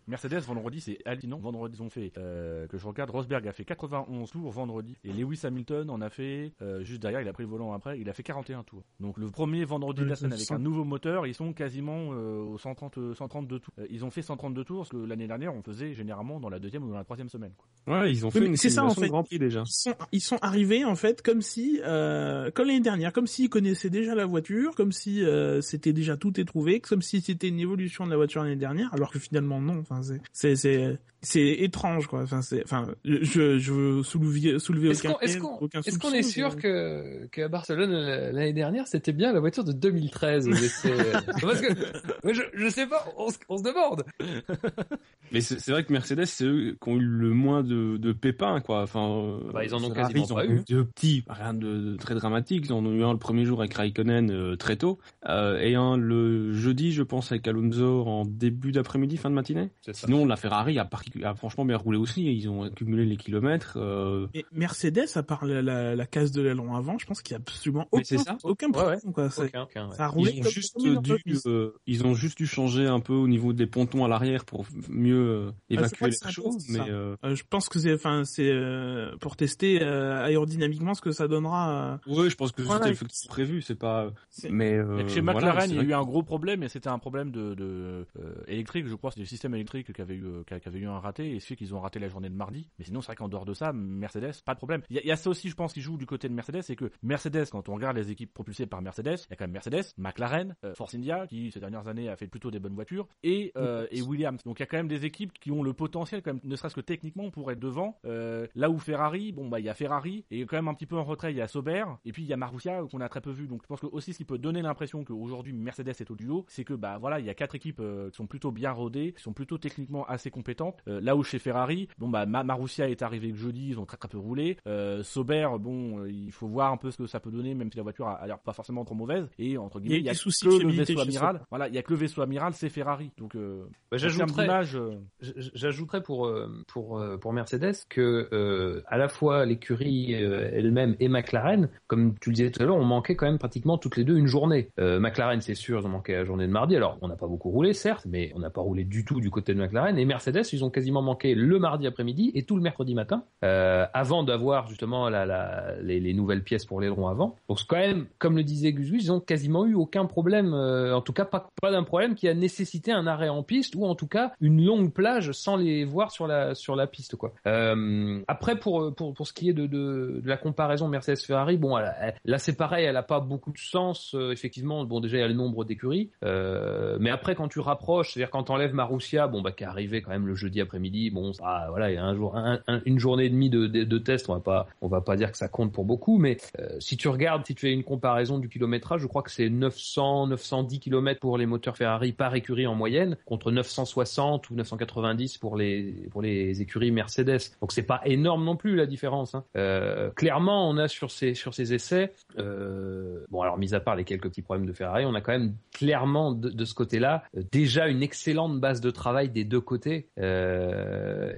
[SPEAKER 2] Mercedes vendredi c'est hallucinant. Vendredi ils ont fait euh, que je regarde Rosberg a fait 91 tours vendredi et Lewis Hamilton en a fait euh, juste derrière il a pris le volant après il a fait 41 tours. Donc le premier vendredi de la semaine avec un nouveau moteur ils sont quasiment euh, aux 130 euh, 132 tours. Euh, ils ont fait 132 tours parce que l'année dernière on faisait généralement dans la deuxième ou dans la troisième semaine. Quoi.
[SPEAKER 5] Ouais, ils ont fait
[SPEAKER 4] c'est ça, en fait.
[SPEAKER 5] Grand Prix déjà.
[SPEAKER 4] ils sont, ils sont arrivés en fait comme si, euh, comme l'année dernière, comme s'ils connaissaient déjà la voiture, comme si euh, c'était déjà tout est trouvé, comme si c'était une évolution de la voiture l'année dernière, alors que finalement non. Enfin, c'est, c'est, c'est, étrange quoi. Enfin, c'est, enfin, je, je veux soulever, soulever
[SPEAKER 3] Est-ce qu'on est,
[SPEAKER 4] aucun
[SPEAKER 3] qu'on est, sûr
[SPEAKER 4] mais-
[SPEAKER 3] que qu'à Barcelone l'année dernière c'était bien la voiture de 2013 aux essais Parce que je, je sais pas, on, se- on se demande.
[SPEAKER 5] Mais c'est vrai que Mercedes, c'est eux qui ont eu le moins de, de pépins, quoi. Enfin, euh,
[SPEAKER 3] Bah, ils en ont quasiment pas
[SPEAKER 5] ont
[SPEAKER 3] eu.
[SPEAKER 5] Deux petits, rien de, de très dramatique. Ils en ont eu un le premier jour avec Raikkonen euh, très tôt, euh, et un le jeudi, je pense, avec Alonso en début d'après-midi, fin de matinée. Sinon, la Ferrari a, particu- a franchement bien roulé aussi. Ils ont accumulé les kilomètres. euh,
[SPEAKER 4] Et Mercedes, à part la, la, la case de l'aileron avant, je pense qu'il y a absolument aucun,
[SPEAKER 5] c'est ça?
[SPEAKER 4] aucun
[SPEAKER 3] Ouais,
[SPEAKER 4] problème quoi. C'est-
[SPEAKER 3] Aucun, aucun, ouais.
[SPEAKER 4] Ça a roulé
[SPEAKER 5] ils ont juste dû, euh, ils ont juste dû changer un peu au niveau des pontons à l'arrière pour mieux euh,
[SPEAKER 4] Ah, c'est
[SPEAKER 5] évacuer les
[SPEAKER 4] c'est un peu
[SPEAKER 5] choses. Mais euh,
[SPEAKER 4] Euh, je pense que c'est, enfin, c'est euh, pour tester euh, aérodynamiquement ce que ça donnera. euh,
[SPEAKER 5] ouais, je pense que
[SPEAKER 4] Voilà.
[SPEAKER 5] c'était effectivement prévu. C'est pas.
[SPEAKER 4] c'est-
[SPEAKER 5] Mais euh,
[SPEAKER 2] chez McLaren,
[SPEAKER 5] c'est
[SPEAKER 2] il y a eu un gros problème et c'était un problème de, de euh, électrique, je crois, c'était le système électrique qui avait eu qui avait eu un raté et ce fait qu'ils ont raté la journée de mardi. Mais sinon, c'est vrai qu'en dehors de ça, Mercedes, pas de problème. Il y, a- il y a ça aussi, je pense, qui joue du côté de Mercedes, c'est que Mercedes, quand on regarde les équipes propulsées par Mercedes, il y a quand même Mercedes, McLaren, euh, Force India qui ces dernières années a fait plutôt des bonnes voitures et euh, et Williams. Donc il y a quand même des équipes qui ont le potentiel, quand même, ne serait-ce que techniquement, pour être devant. Euh, là où Ferrari, bon bah il y a Ferrari et quand même un petit peu en retrait, il y a Sauber et puis il y a Marussia qu'on a très peu vu. Donc je pense que aussi ce qui peut donner l'impression qu'aujourd'hui Mercedes est au duo, c'est que bah voilà il y a quatre équipes qui sont plutôt bien rodées, qui sont plutôt techniquement assez compétentes. Euh, là où chez Ferrari, bon bah Ma- Marussia est arrivé que jeudi, ils ont très très peu roulé. Euh, Sauber, bon euh, il faut voir un peu ce que ça peut donner, même si la voiture a, a l'air pas forcément trop mauvaise. Et entre
[SPEAKER 4] Il y a
[SPEAKER 2] guillemets il y a, que le vaisseau
[SPEAKER 4] chez
[SPEAKER 2] amiral. Voilà il y a que le vaisseau amiral, c'est Ferrari. Donc euh,
[SPEAKER 3] Bah, J'ajouterais, pour pour pour Mercedes que euh, à la fois l'écurie elle-même et McLaren, comme tu le disais tout à l'heure, on manquait quand même pratiquement toutes les deux une journée. Euh, McLaren, c'est sûr, ils ont manqué la journée de mardi. Alors, on n'a pas beaucoup roulé, certes, mais on n'a pas roulé du tout du côté de McLaren. Et Mercedes, ils ont quasiment manqué le mardi après-midi et tout le mercredi matin, euh, avant d'avoir justement la, les, les nouvelles pièces pour l'aileron avant. Donc, quand même, comme le disait Gus, ils ont quasiment eu aucun problème, euh, en tout cas pas, pas d'un problème qui a nécessité un arrêt en piste ou en tout cas une longue plage sans les voir sur la sur la piste quoi. Euh, après pour pour pour ce qui est de de, la comparaison Mercedes Ferrari, bon là c'est pareil, elle a pas beaucoup de sens effectivement. Bon déjà il y a le nombre d'écuries, mais après quand tu rapproches, c'est-à-dire quand t'enlèves Marussia, bon bah qui est arrivé quand même le jeudi après-midi, bon ça voilà il y a un jour un- un- une journée et demie de, de test, on va pas on va pas dire que ça compte pour beaucoup, mais euh, si tu regardes, si tu fais une comparaison du kilométrage, je crois que c'est 900, 910 km pour les moteurs Ferrari par écurie en moyenne, contre 960 ou 990 pour les pour les écuries Mercedes. Donc c'est pas énorme non plus la différence. hein. Euh, clairement, on a sur ces sur ces essais, euh, bon alors mis à part les quelques petits problèmes de Ferrari, on a quand même clairement de, de ce côté-là déjà une excellente base de travail des deux côtés.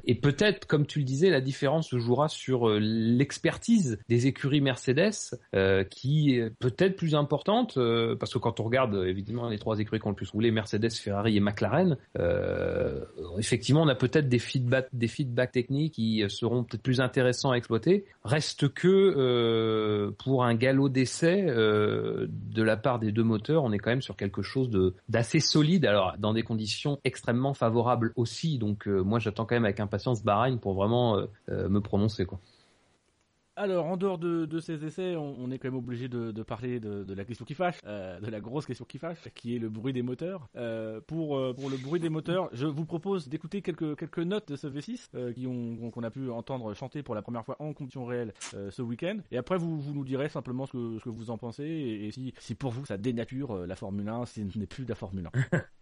[SPEAKER 3] Et peut-être, comme tu le disais, la différence se jouera sur euh, l'expertise des écuries Mercedes, euh, qui est peut-être plus importante, euh, parce que quand on regarde euh, évidemment les trois écuries qui ont le plus roulé, Mercedes, Ferrari et McLaren, euh, effectivement, on a peut-être des feedbacks, techniques qui euh, seront peut-être plus intéressants à exploiter. Reste que euh, pour un galop d'essai euh, de la part des deux moteurs, on est quand même sur quelque chose de d'assez solide. Alors dans des conditions extrêmement favorables aussi. Donc euh, moi, j'attends quand même avec impatience Bahreïn pour vraiment euh, euh, me prononcer quoi.
[SPEAKER 2] Alors, en dehors de, de ces essais, on, on est quand même obligé de, de parler de, de la question qui fâche, euh, de la grosse question qui fâche, qui est le bruit des moteurs. Euh, pour, euh, pour le bruit des moteurs, je vous propose d'écouter quelques, quelques notes de ce V6 euh, qui ont qu'on a pu entendre chanter pour la première fois en condition réelle euh, ce week-end. Et après, vous, vous nous direz simplement ce que, ce que vous en pensez et, et si, si pour vous ça dénature la Formule 1, si ce n'est plus de la Formule 1. *laughs*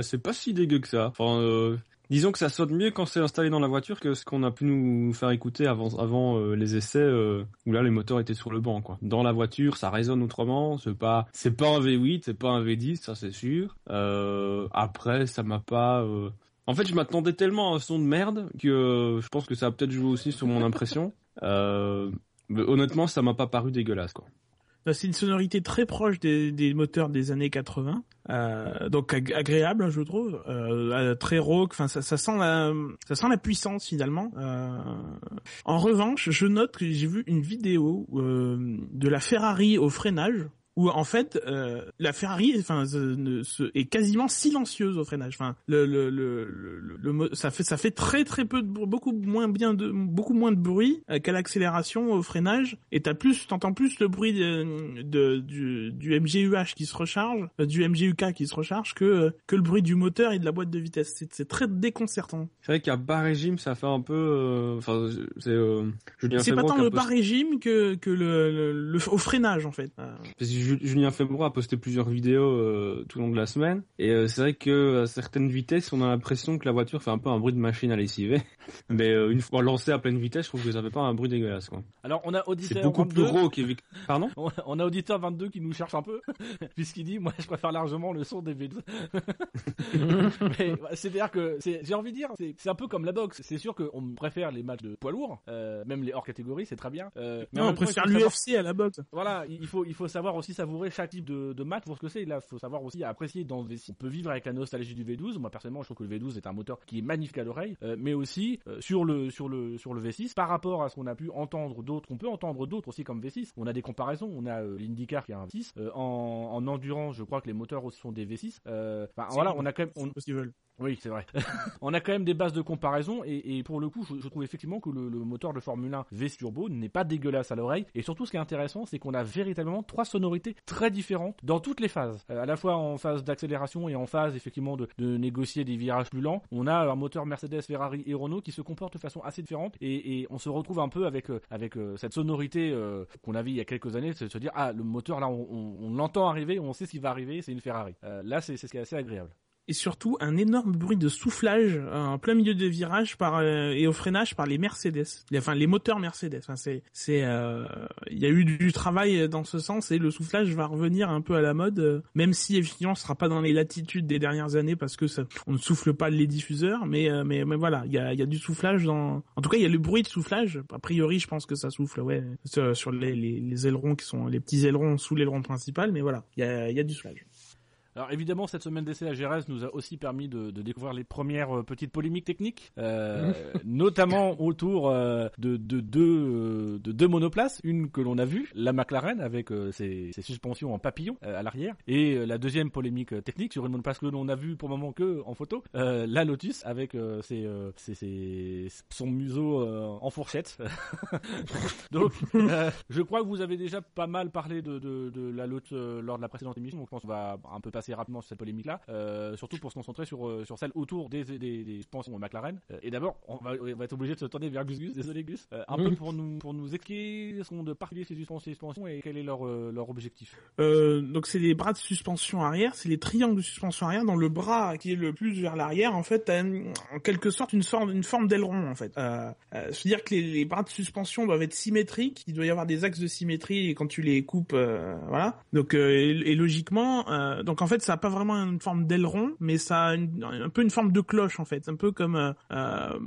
[SPEAKER 5] bah c'est pas si dégueu que ça. Euh, disons que ça sonne mieux quand c'est installé dans la voiture que ce qu'on a pu nous faire écouter avant, euh, les essais euh, où là les moteurs étaient sur le banc. Dans la voiture, ça résonne autrement. C'est pas, un V8, c'est pas un V10, ça c'est sûr. Après, ça m'a pas. En fait, je m'attendais tellement à un son de merde que je pense que ça a peut-être joué aussi sur mon impression. Honnêtement, ça m'a pas paru dégueulasse quoi.
[SPEAKER 4] C'est une sonorité très proche des, moteurs des années 80, euh, donc ag- agréable, je trouve, euh, euh, très rauque. Enfin, ça, ça sent la, ça sent la puissance finalement. Euh, en revanche, je note que j'ai vu une vidéo euh, de la Ferrari au freinage. Où en fait euh, la Ferrari, enfin, se- est quasiment silencieuse au freinage. Enfin, le, le, le, le, le- ça fait ça fait très très peu de beaucoup moins bien de beaucoup moins de bruit euh, qu'à l'accélération au freinage. Et t'as plus, t'entends plus le bruit de, de- du, du MGUH qui se recharge, euh, du MGUK qui se recharge que euh, que le bruit du moteur et de la boîte de vitesse. C'est c'est très déconcertant.
[SPEAKER 5] C'est vrai qu'à bas régime, ça fait un peu. euh, Enfin, c'est. Euh, Julien
[SPEAKER 4] C'est pas tant le bas régime que que le, le, le- au freinage en fait.
[SPEAKER 5] Julien Febvre a posté plusieurs vidéos euh, tout au long de la semaine et euh, c'est vrai que à certaines vitesses, on a l'impression que la voiture fait un peu un bruit de machine à lessiver. *laughs* Mais euh, une fois lancée à pleine vitesse, je trouve que ça fait pas un bruit dégueulasse. quoi.
[SPEAKER 2] Alors on a
[SPEAKER 5] C'est
[SPEAKER 2] auditeur
[SPEAKER 5] beaucoup
[SPEAKER 2] 22.
[SPEAKER 5] plus gros qu'évi- Pardon? *laughs*
[SPEAKER 2] On on a auditeur 22 qui nous cherche un peu, *laughs* puisqu'il dit, moi je préfère largement le son des V12. Mais bah, c'est-à-dire que, j'ai envie de dire, c'est un peu comme la boxe. C'est sûr qu'on préfère les matchs de poids lourds, euh, même les hors catégories, c'est très bien. Euh, mais
[SPEAKER 4] non, on préfère l'UFC à la boxe.
[SPEAKER 2] Voilà, il faut il faut savoir aussi savourer chaque type de, de match pour ce que c'est. Là, il faut savoir aussi apprécier dans le V6. On peut vivre avec la nostalgie du V12. Moi personnellement, je trouve que le V12 est un moteur qui est magnifique à l'oreille, euh, mais aussi euh, sur le sur le sur le V6 par rapport à ce qu'on a pu entendre d'autres. On peut entendre d'autres aussi comme V6. On a des comparaisons. On a euh, l'IndyCar qui a un V6 Euh, en en endurance. Je crois que les moteurs aussi sont des V6. Euh, Enfin voilà, on a quand même on, oui, c'est vrai. *laughs* on a quand même des bases de comparaison et, et pour le coup, je, je trouve effectivement que le, le moteur de Formule 1 V Turbo n'est pas dégueulasse à l'oreille. Et surtout, ce qui est intéressant, c'est qu'on a véritablement trois sonorités très différentes dans toutes les phases. Euh, à la fois en phase d'accélération et en phase effectivement de, négocier des virages plus lents. On a un moteur Mercedes, Ferrari et Renault qui se comportent de façon assez différente et, on se retrouve un peu avec euh, avec euh, cette sonorité qu'on avait il y a quelques années, c'est de se dire ah le moteur là on, l'entend arriver, on sait ce qui va arriver, c'est une Ferrari. Là, c'est ce qui est assez agréable.
[SPEAKER 4] Et surtout un énorme bruit de soufflage euh, en plein milieu des virages par euh, et au freinage par les Mercedes, enfin les moteurs Mercedes. Enfin, c'est c'est euh, il y a eu du travail dans ce sens et le soufflage va revenir un peu à la mode, euh, même si effectivement ce sera pas dans les latitudes des dernières années parce que ça, on ne souffle pas les diffuseurs, mais mais mais voilà, il y a il y a du soufflage dans, en tout cas il y a le bruit de soufflage. A priori, je pense que ça souffle, ouais, sur les, les les ailerons qui sont les petits ailerons sous l'aileron principal, mais voilà, il y a il y a du soufflage.
[SPEAKER 2] Alors évidemment, cette semaine d'essai à Gérès nous a aussi permis de, de découvrir les premières euh, petites polémiques techniques, euh, *laughs* notamment autour euh, de, de, deux, de deux monoplaces. Une que l'on a vue, la McLaren avec euh, ses, ses suspensions en papillon à l'arrière, et la deuxième polémique technique sur une monoplace que l'on a vue pour le moment que en photo, la Lotus avec ses, ses- ses- son museau en fourchette. *laughs* Donc, je crois que vous avez déjà pas mal parlé de, de, de la Lotus lors de la précédente émission, donc je pense qu'on va un peu passer rapidement sur cette polémique-là, euh, surtout pour se concentrer sur, euh, sur celle autour des, des, des suspensions McLaren. Euh, et d'abord, on va, on va être obligé de se tourner vers Gus Gus, désolé Gus, un peu pour nous, pour nous expliquer ce qu'on de particulier ces suspensions, et quel est leur, leur objectif.
[SPEAKER 4] Donc c'est les bras de suspension arrière, c'est les triangles de suspension arrière. Dans le bras qui est le plus vers l'arrière, en fait, t'as en quelque sorte une forme, une forme d'aileron en fait. Euh, C'est-à-dire que les, les bras de suspension doivent être symétriques. Il doit y avoir des axes de symétrie quand tu les coupes, euh, voilà. Donc euh, et, et logiquement, donc en fait, ça a pas vraiment une forme d'aileron, mais ça a un peu une forme de cloche en fait, un peu comme euh, euh,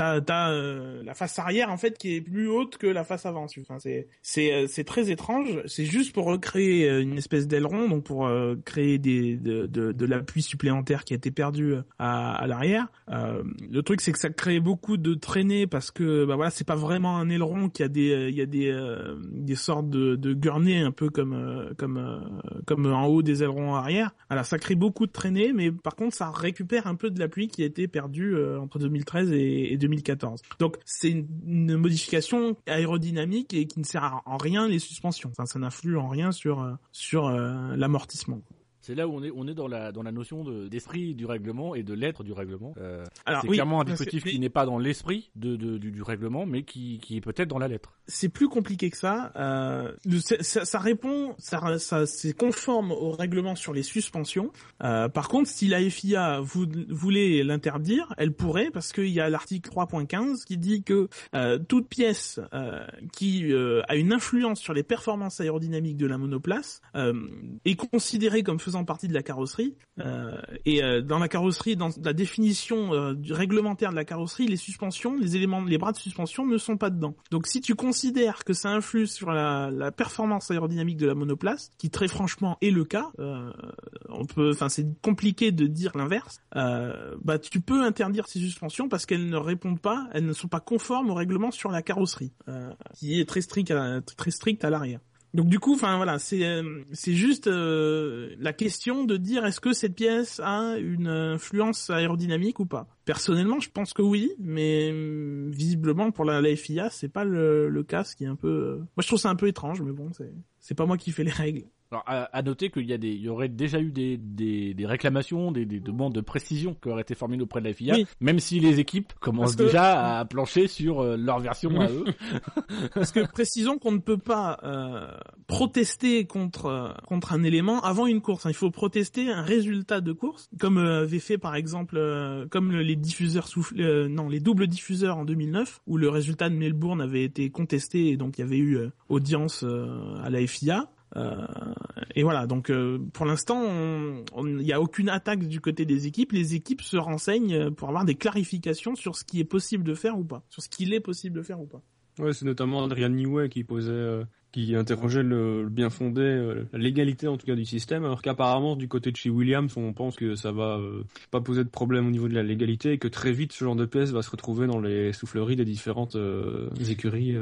[SPEAKER 4] euh, t'as euh, la face arrière en fait qui est plus haute que la face avant. Enfin, c'est euh, c'est très étrange. C'est juste pour recréer euh, une espèce d'aileron, donc pour créer des de, de, de l'appui supplémentaire qui a été perdu à, à l'arrière. Le truc c'est que ça crée beaucoup de traînées parce que bah voilà c'est pas vraiment un aileron qui a des il y a des des sortes de, de gurnets un peu comme comme comme en haut des ailerons arrière. Alors ça crée beaucoup de traînées, mais par contre ça récupère un peu de l'appui qui a été perdu euh, entre 2013 et, et 2014. Donc c'est une, une modification aérodynamique et qui ne sert en rien les suspensions. Enfin ça n'influe en rien sur euh, sur euh, l'amortissement.
[SPEAKER 2] C'est là où on est, on est dans la dans la notion de d'esprit du règlement et de l'être du règlement. Euh,
[SPEAKER 4] Alors
[SPEAKER 2] c'est
[SPEAKER 4] oui,
[SPEAKER 2] clairement un dispositif qui n'est pas dans l'esprit de, de- du, du règlement, mais qui, qui est peut-être dans la lettre.
[SPEAKER 4] c'est plus compliqué que ça. Euh, ça, ça- ça répond, ça, ça c'est conforme au règlement sur les suspensions. Euh, par contre, si la FIA vou- voulait l'interdire, elle pourrait parce qu'il y a l'article 3.15 qui dit que euh, toute pièce euh, qui euh, a une influence sur les performances aérodynamiques de la monoplace euh, est considérée comme faisant partie de la carrosserie. Euh, et euh, dans la carrosserie, dans la définition euh, du réglementaire de la carrosserie, les suspensions, les éléments, les bras de suspension ne sont pas dedans. Donc si tu considères que ça influe sur la, la performance aérodynamique de la monoplace, qui très franchement est le cas, euh, on peut, enfin c'est compliqué de dire l'inverse. euh, bah tu peux interdire ces suspensions parce qu'elles ne répondent pas, elles ne sont pas conformes au règlement sur la carrosserie, qui est très strict, à, très strict à l'arrière. Donc du coup, enfin voilà, c'est euh, c'est juste euh, la question de dire est-ce que cette pièce a une influence aérodynamique ou pas? Personnellement, je pense que oui, mais euh, visiblement pour la, la FIA, c'est pas le, le cas, ce qui est un peu. euh, Moi, je trouve ça un peu étrange, mais bon, c'est c'est pas moi qui fais les règles.
[SPEAKER 2] Alors, à, à noter qu'il y a des, il y aurait déjà eu des, des, des réclamations, des, des demandes de précision qui auraient été formulées auprès de la FIA,
[SPEAKER 4] Oui.
[SPEAKER 2] même si les équipes commencent
[SPEAKER 4] que-
[SPEAKER 2] déjà à plancher sur euh, leur version à eux. *laughs*
[SPEAKER 4] Parce que précisons qu'on ne peut pas euh, protester contre euh, contre un élément avant une course. Il faut protester un résultat de course, comme euh, avait fait par exemple euh, comme le- les diffuseurs soufflés, euh, non les doubles diffuseurs en 2009, où le résultat de Melbourne avait été contesté et donc il y avait eu audience à la FIA. Euh, et voilà, donc euh, pour l'instant, il n'y a aucune attaque du côté des équipes. Les équipes se renseignent euh, pour avoir des clarifications sur ce qui est possible de faire ou pas, sur ce qu'il est possible de faire ou pas.
[SPEAKER 5] Ouais, c'est notamment Adrian Newey qui posait, euh, qui interrogeait le, le bien fondé, la légalité en tout cas du système, alors qu'apparemment du côté de chez Williams, on pense que ça va pas poser de problème au niveau de la légalité et que très vite ce genre de pièce va se retrouver dans les souffleries des différentes écuries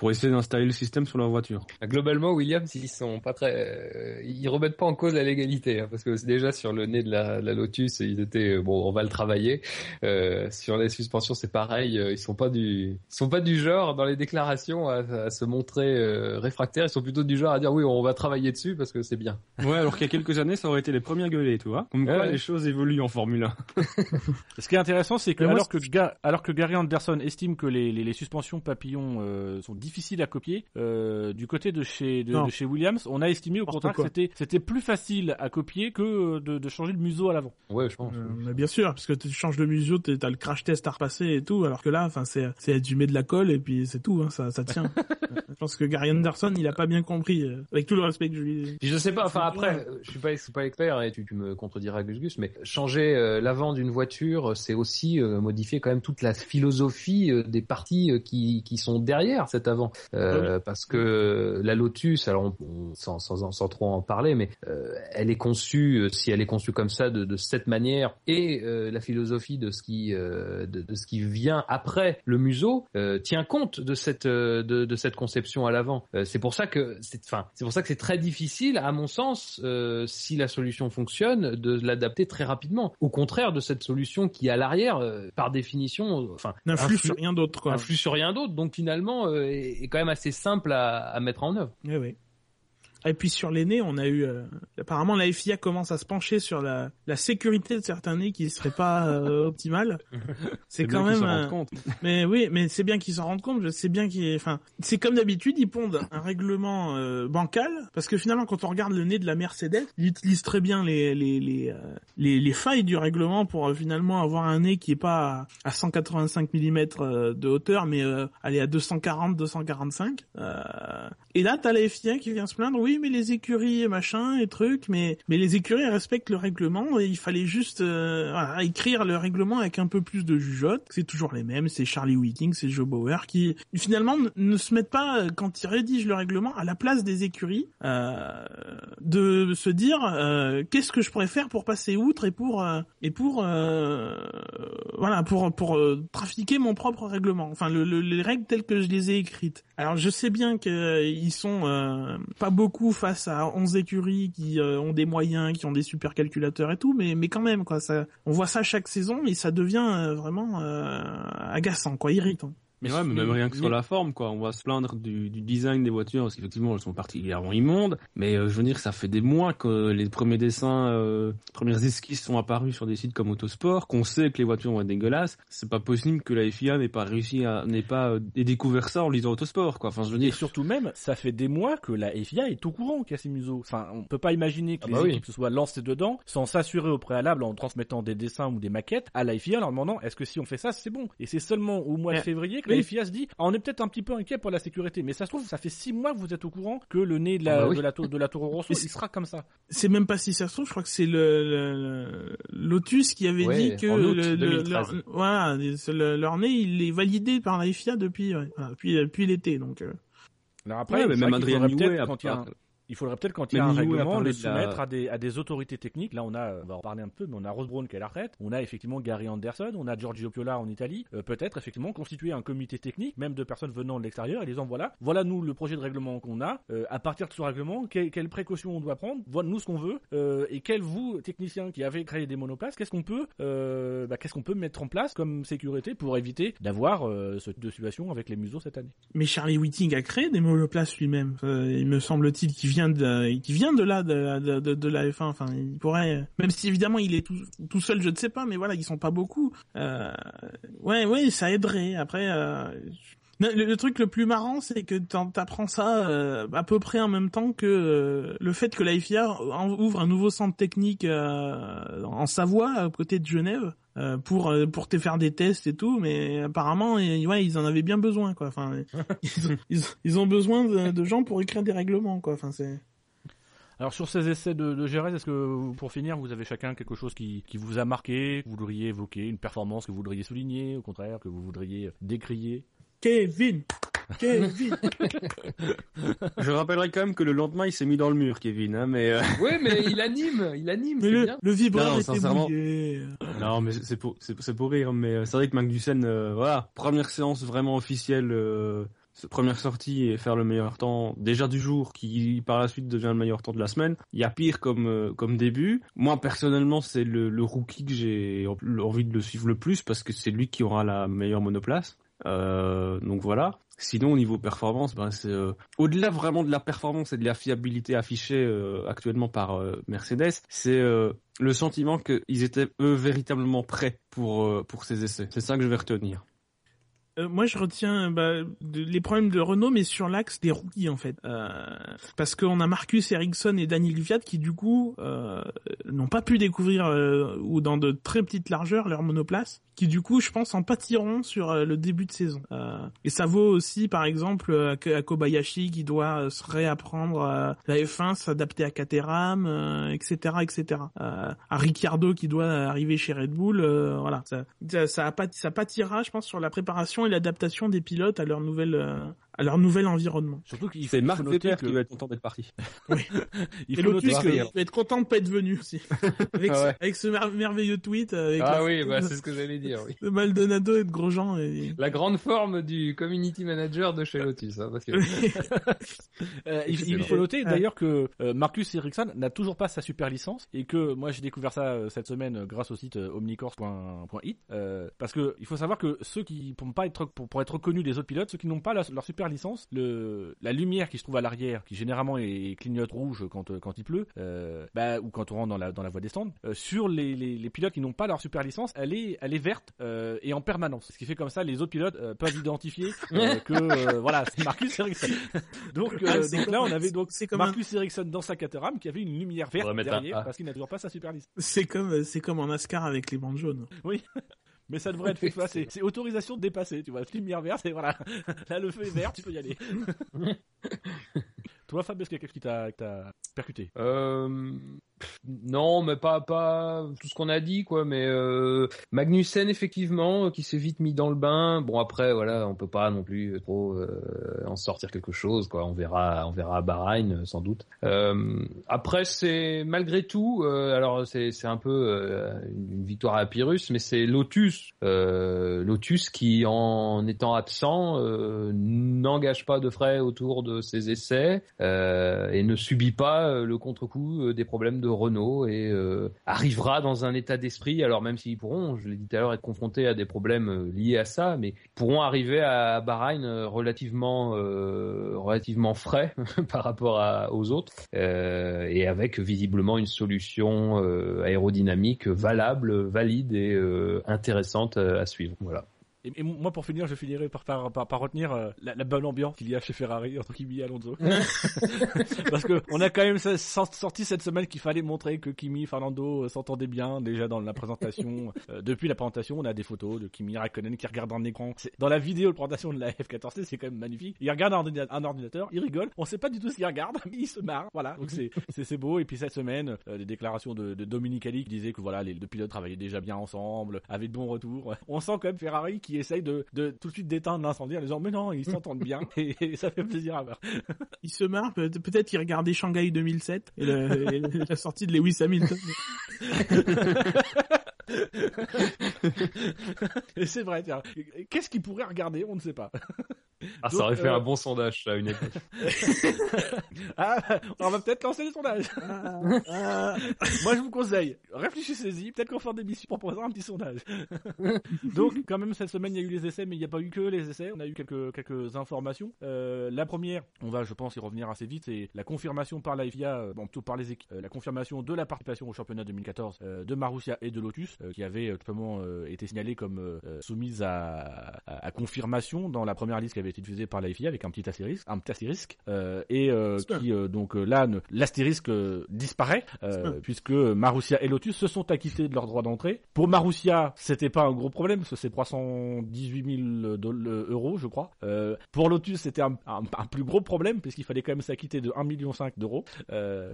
[SPEAKER 5] pour essayer d'installer le système sur leur voiture.
[SPEAKER 3] Bah, Globalement, Williams, ils sont pas très, euh, ils remettent pas en cause la légalité, hein, parce que déjà sur le nez de la, la Lotus, ils étaient euh, bon, on va le travailler. Euh, sur les suspensions, c'est pareil, ils sont pas du, ils sont pas du genre dans les déclarations à, à se montrer euh, réfractaires, ils sont plutôt du genre à dire oui, on va travailler dessus parce que c'est bien.
[SPEAKER 5] Ouais, alors qu'il y a quelques années, ça aurait été les premiers à gueuler, tu vois. Comme quoi,
[SPEAKER 3] Ouais.
[SPEAKER 5] les choses évoluent en Formule 1. *laughs*
[SPEAKER 2] Ce qui est intéressant, c'est que alors que, Ga- alors que Gary Anderson estime que les, les, les suspensions papillons euh, sont difficiles à copier, euh, du côté de chez de, chez Williams, on a estimé au contraire que c'était c'était plus facile à copier que euh, de, de changer le museau à l'avant.
[SPEAKER 3] Ouais, je pense.
[SPEAKER 4] Euh, mais bien sûr, parce que tu changes de museau, t'as le crash test à repasser et tout, alors que là, enfin, c'est, c'est tu mets de la colle et puis c'est tout, hein, ça, ça tient. *laughs* je pense que Gary Anderson, il a pas bien compris, euh, avec tout le respect que je lui.
[SPEAKER 3] Je sais pas, enfin après, je suis pas, je suis pas expert et tu, tu me contrediras Gus Gus, mais changer euh, l'avant d'une voiture, c'est aussi euh, modifier quand même toute la philosophie euh, des parties euh, qui, qui sont derrière cet avant. Euh, Parce que la Lotus, alors on, on- sans, sans, sans trop en parler, mais euh, elle est conçue, euh, si elle est conçue comme ça, de, de cette manière, et euh, la philosophie de ce qui euh, de, de ce qui vient après le museau euh, tient compte de cette euh, de, de cette conception à l'avant. Euh, c'est pour ça que c'est enfin c'est pour ça que c'est très difficile, à mon sens, euh, si la solution fonctionne, de l'adapter très rapidement. Au contraire de cette solution qui à l'arrière, euh, par définition, enfin
[SPEAKER 4] N'influe
[SPEAKER 3] influe-
[SPEAKER 4] sur rien d'autre, quoi.
[SPEAKER 3] influe sur rien d'autre, donc finalement euh, est, quand même assez simple à, à mettre en œuvre.
[SPEAKER 4] Et puis sur les nez, on a eu euh, apparemment la FIA commence à se pencher sur la, la sécurité de certains nez qui seraient pas euh, *laughs* optimales. C'est quand même
[SPEAKER 5] s'en
[SPEAKER 4] euh,
[SPEAKER 5] compte. *laughs*
[SPEAKER 4] Mais oui, mais c'est bien qu'ils s'en rendent compte. Je sais bien qu'ils, enfin, c'est comme d'habitude, ils pondent un règlement euh, bancal parce que finalement, quand on regarde le nez de la Mercedes, ils utilisent très bien les les les, euh, les, les failles du règlement pour euh, finalement avoir un nez qui est pas à, à 185 mm de hauteur, mais euh, aller à 240, 245. Euh, et là, t'as la FIA qui vient se plaindre. Oui, mais les écuries et machin et trucs, mais mais les écuries respectent le règlement et il fallait juste euh, voilà, écrire le règlement avec un peu plus de jugeote. C'est toujours les mêmes, c'est Charlie Whiting, c'est Joe Bauer qui finalement ne, se mettent pas euh, quand ils rédigent le règlement à la place des écuries euh, de se dire euh, qu'est-ce que je pourrais faire pour passer outre et pour euh, et pour euh, voilà pour pour trafiquer mon propre règlement. Enfin le, le- les règles telles que je les ai écrites. Alors je sais bien que euh, ils sont pas beaucoup face à 11 écuries qui euh, ont des moyens, qui ont des super calculateurs et tout, mais mais quand même quoi, ça on voit ça chaque saison et ça devient euh, vraiment euh, agaçant quoi, irritant.
[SPEAKER 5] Mais ouais, mais même rien que sur la forme, quoi. On va se plaindre du, du design des voitures, parce qu'effectivement, elles sont particulièrement immondes. Mais euh, je veux dire, ça fait des mois que les premiers dessins, euh, premières esquisses sont apparus sur des sites comme Autosport, qu'on sait que les voitures vont être dégueulasses. C'est pas possible que la FIA n'ait pas réussi à, n'ait pas euh, découvert ça en lisant Autosport, quoi. Enfin, je veux
[SPEAKER 2] Et
[SPEAKER 5] dire.
[SPEAKER 2] surtout même, ça fait des mois que la FIA est au courant museaux. Enfin, on peut pas imaginer que
[SPEAKER 3] Ah
[SPEAKER 2] les
[SPEAKER 3] bah oui.
[SPEAKER 2] équipes se soient lancées dedans sans s'assurer au préalable en transmettant des dessins ou des maquettes à la FIA en leur demandant est-ce que si on fait ça, c'est bon? Et c'est seulement au mois de février que
[SPEAKER 4] Oui.
[SPEAKER 2] la FIA se dit ah, on est peut-être un petit peu inquiet pour la sécurité. Mais ça se trouve, ça fait six mois que vous êtes au courant que le nez de la,
[SPEAKER 3] Ah bah oui.
[SPEAKER 2] de la, tour- de la Toro Rosso,
[SPEAKER 4] Mais
[SPEAKER 2] il sera comme ça.
[SPEAKER 4] C'est même pas si ça se trouve, je crois que c'est le, Lotus qui avait
[SPEAKER 3] Ouais,
[SPEAKER 4] dit que
[SPEAKER 3] en août
[SPEAKER 4] le, le-
[SPEAKER 3] 2013.
[SPEAKER 4] leur, voilà, le- leur nez, il est validé par la FIA depuis, ouais, voilà, depuis, depuis l'été, donc. euh,
[SPEAKER 2] Alors après,
[SPEAKER 5] Ouais, mais même Adrien Newey
[SPEAKER 2] quand il y a un-
[SPEAKER 5] a-
[SPEAKER 2] Il faudrait peut-être quand il y a un règlement le
[SPEAKER 5] de la-
[SPEAKER 2] soumettre à des à des autorités techniques. Là, on a, on va en parler un peu, mais on a Rose Brown qui est à la retraite. On a effectivement Gary Anderson, on a Giorgio Piola en Italie. Euh, peut-être effectivement constituer un comité technique, même de personnes venant de l'extérieur, et disant voilà, voilà nous le projet de règlement qu'on a. Euh, à partir de ce règlement, que- quelles précautions on doit prendre? Voilà nous ce qu'on veut. Euh, et quel vous techniciens qui avez créé des monoplaces, qu'est-ce qu'on peut, euh, bah, qu'est-ce qu'on peut mettre en place comme sécurité pour éviter d'avoir euh, ce type de situation avec les museaux cette année?
[SPEAKER 4] Mais Charlie Whiting a créé des monoplaces lui-même. Euh, il me semble-t-il qu'il vient de, qui vient de là, de, la F1. Enfin, il pourrait, même si évidemment il est tout, seul, je ne sais pas, mais voilà, ils sont pas beaucoup. Euh, ouais, ouais, ça aiderait. Après, euh, le, truc le plus marrant, c'est que t'apprends ça euh, à peu près en même temps que le fait que la FIA ouvre un nouveau centre technique en Savoie, à côté de Genève. Euh, pour euh, pour te faire des tests et tout mais apparemment et- ouais ils en avaient bien besoin quoi. Enfin *laughs* ils, ont, ils, ils ont besoin de, de gens pour écrire des règlements quoi. Enfin c'est
[SPEAKER 2] Alors sur ces essais de, de est-ce que pour finir, vous avez chacun quelque chose qui, qui vous a marqué, que vous voudriez évoquer, une performance que vous voudriez souligner, au contraire, que vous voudriez décrier?
[SPEAKER 4] Kevin Kevin
[SPEAKER 5] Je rappellerai quand même que le lendemain, il s'est mis dans le mur, Kevin, hein, mais, euh,
[SPEAKER 3] Ouais, mais il anime, il anime,
[SPEAKER 4] mais le,
[SPEAKER 3] bien.
[SPEAKER 4] le vibreur
[SPEAKER 5] Non,
[SPEAKER 4] était
[SPEAKER 5] sincèrement.
[SPEAKER 4] mouillé
[SPEAKER 5] Non, mais c'est pour c'est c'est pour rire, mais c'est vrai que Magnussen, euh, voilà, première séance vraiment officielle, euh, première sortie et faire le meilleur temps déjà du jour, qui par la suite devient le meilleur temps de la semaine. Il y a pire comme euh, comme début. Moi personnellement, c'est le, le rookie que j'ai envie de le suivre le plus parce que c'est lui qui aura la meilleure monoplace. Euh, donc voilà. Sinon, au niveau performance, ben c'est euh, au-delà vraiment de la performance et de la fiabilité affichée euh, actuellement par euh, Mercedes, c'est euh, le sentiment qu'ils étaient eux véritablement prêts pour euh, pour ces essais. C'est ça que je vais retenir.
[SPEAKER 4] Euh, moi, je retiens bah, les problèmes de Renault, mais sur l'axe des rookies en fait, euh, parce qu'on a Marcus Ericsson et Daniel Gviat qui du coup euh, n'ont pas pu découvrir euh, ou dans de très petites largeurs leur monoplace, qui du coup, je pense, en pâtiront sur euh, le début de saison. Et ça vaut aussi, par exemple, à, Kobayashi qui doit se réapprendre la F1, s'adapter à Caterham, etc., etc. À Ricciardo qui doit arriver chez Red Bull, voilà, ça, ça, ça pâtira, je pense, sur la préparation et l'adaptation des pilotes à leur nouvelle, euh, à leur nouvel environnement.
[SPEAKER 2] Surtout qu'il faut,
[SPEAKER 5] C'est Marc Webber
[SPEAKER 2] que
[SPEAKER 5] qui va être content d'être parti. *laughs*
[SPEAKER 2] il
[SPEAKER 4] Et Lotus qui va être content de pas être venu aussi. avec, *laughs*
[SPEAKER 3] Ah ouais.
[SPEAKER 4] avec ce mer- merveilleux tweet avec
[SPEAKER 3] Ah
[SPEAKER 4] la
[SPEAKER 3] oui, bah, *laughs* c'est ce que j'allais dire, oui.
[SPEAKER 4] de Maldonado et de Grosjean. Et...
[SPEAKER 3] La grande forme du community manager de chez Lotus, hein, parce que
[SPEAKER 2] Euh, il, faut noter d'ailleurs que euh, Marcus Ericsson n'a toujours pas sa super licence et que moi j'ai découvert ça euh, cette semaine grâce au site omnicourse.it euh, parce que il faut savoir que ceux qui pour pas être pour, pour être reconnus des autres pilotes, ceux qui n'ont pas la- leur super licence, le la lumière qui se trouve à l'arrière, qui généralement est clignote rouge quand euh, quand il pleut, euh, bah, ou quand on rentre dans la dans la voie des stands, euh, sur les, les, les pilotes qui n'ont pas leur super licence, elle est elle est verte euh, et en permanence. Ce qui fait comme ça les autres pilotes euh, peuvent identifier *laughs* euh, que euh, voilà c'est Marcus Ericsson. *laughs* donc, euh,
[SPEAKER 4] Ah, c'est
[SPEAKER 2] donc
[SPEAKER 4] comme
[SPEAKER 2] là, on avait donc Marcus Ericsson dans sa Caterham qui avait une lumière verte
[SPEAKER 3] un
[SPEAKER 2] derrière parce qu'il n'a toujours pas sa super licence.
[SPEAKER 4] C'est comme, c'est comme en NASCAR avec les bandes jaunes.
[SPEAKER 2] Mais ça devrait être fait, c'est autorisation de dépasser, tu vois. Lumière verte, et voilà. *laughs* Là, le feu est vert, tu peux y aller. *laughs* Toi, Fab, est-ce qu'il y a quelque chose qui t'a percuté?
[SPEAKER 3] Euh, non, mais pas pas tout ce qu'on a dit quoi. Mais euh, Magnussen effectivement euh, qui s'est vite mis dans le bain. Bon après voilà, on peut pas non plus trop euh, en sortir quelque chose quoi. On verra, on verra à Bahreïn euh, sans doute. Euh, après c'est malgré tout, euh, alors c'est c'est un peu euh, une victoire à Pyrrhus, mais c'est Lotus, euh, Lotus qui en étant absent euh, n'engage pas de frais autour de ses essais euh, et ne subit pas euh, le contre-coup euh, des problèmes de Renault et euh, arrivera dans un état d'esprit. Alors même s'ils pourront, je l'ai dit tout à l'heure, être confrontés à des problèmes euh, liés à ça, mais pourront arriver à Bahreïn euh, relativement relativement frais *laughs* par rapport aux autres et avec visiblement une solution aérodynamique valable, valide et intéressante à suivre. Voilà.
[SPEAKER 2] Et, et moi, pour finir, je finirai par, par, par, par retenir euh, la, la bonne ambiance qu'il y a chez Ferrari *laughs* entre Kimi et Alonso. *laughs* Parce que on a quand même sorti cette semaine qu'il fallait montrer que Kimi et Fernando euh, s'entendaient bien déjà dans la présentation. *laughs* Euh, depuis la présentation, on a des photos de Kimi Raikkonen qui regarde un écran. Dans la vidéo de présentation de la F14C, c'est quand même magnifique. Il regarde un, ordina- un ordinateur, il rigole. On sait pas du tout ce qu'il regarde, mais il se marre. Voilà, donc c'est beau. Et puis cette semaine, les déclarations de, de Dominique Ali qui disait que voilà, les deux pilotes travaillaient déjà bien ensemble, avaient de bons retours. On sent quand même Ferrari qui essaye de, de tout de suite d'éteindre l'incendie en disant mais non, ils s'entendent bien *laughs* et, et ça fait plaisir à voir. *laughs*
[SPEAKER 4] Il se marre, peut- peut-être qu'il regardait Shanghai 2007 et, le- et la sortie de Lewis Hamilton. *laughs*
[SPEAKER 2] C'est vrai, tiens. Qu'est-ce qu'ils pourraient regarder? On ne sait pas.
[SPEAKER 3] Ah, ça aurait fait
[SPEAKER 2] euh,
[SPEAKER 3] un bon sondage ça, à une époque. *laughs*
[SPEAKER 2] Ah, on va peut-être lancer les sondages.
[SPEAKER 4] Ah, *laughs* ah.
[SPEAKER 2] Moi, je vous conseille, réfléchissez-y. Peut-être qu'on faire des missions pour proposer un petit sondage. *laughs* Donc, quand même, cette semaine, il y a eu les essais, mais il n'y a pas eu que les essais. On a eu quelques, quelques informations. Euh, la première, on va, je pense, y revenir assez vite, c'est la confirmation par la FIA, euh, bon, plutôt par les équipes, euh, la confirmation de la participation au championnat 2014 euh, de Marussia et de Lotus, euh, qui avait euh, tout simplement euh, été signalée comme soumise à, à, à confirmation dans la première liste qui avait été diffusée par la FIA avec un petit astérisque, un petit astérisque, euh, et euh, qui euh, donc là, l'astérisque disparaît puisque Marussia et Lotus se sont acquittés de leur droit d'entrée. Pour Marussia, c'était pas un gros problème, c'est 318 000 doll- euh, euros, je crois. Pour Lotus, c'était un, un- un plus gros problème, puisqu'il fallait quand même s'acquitter de 1,5 million d'euros,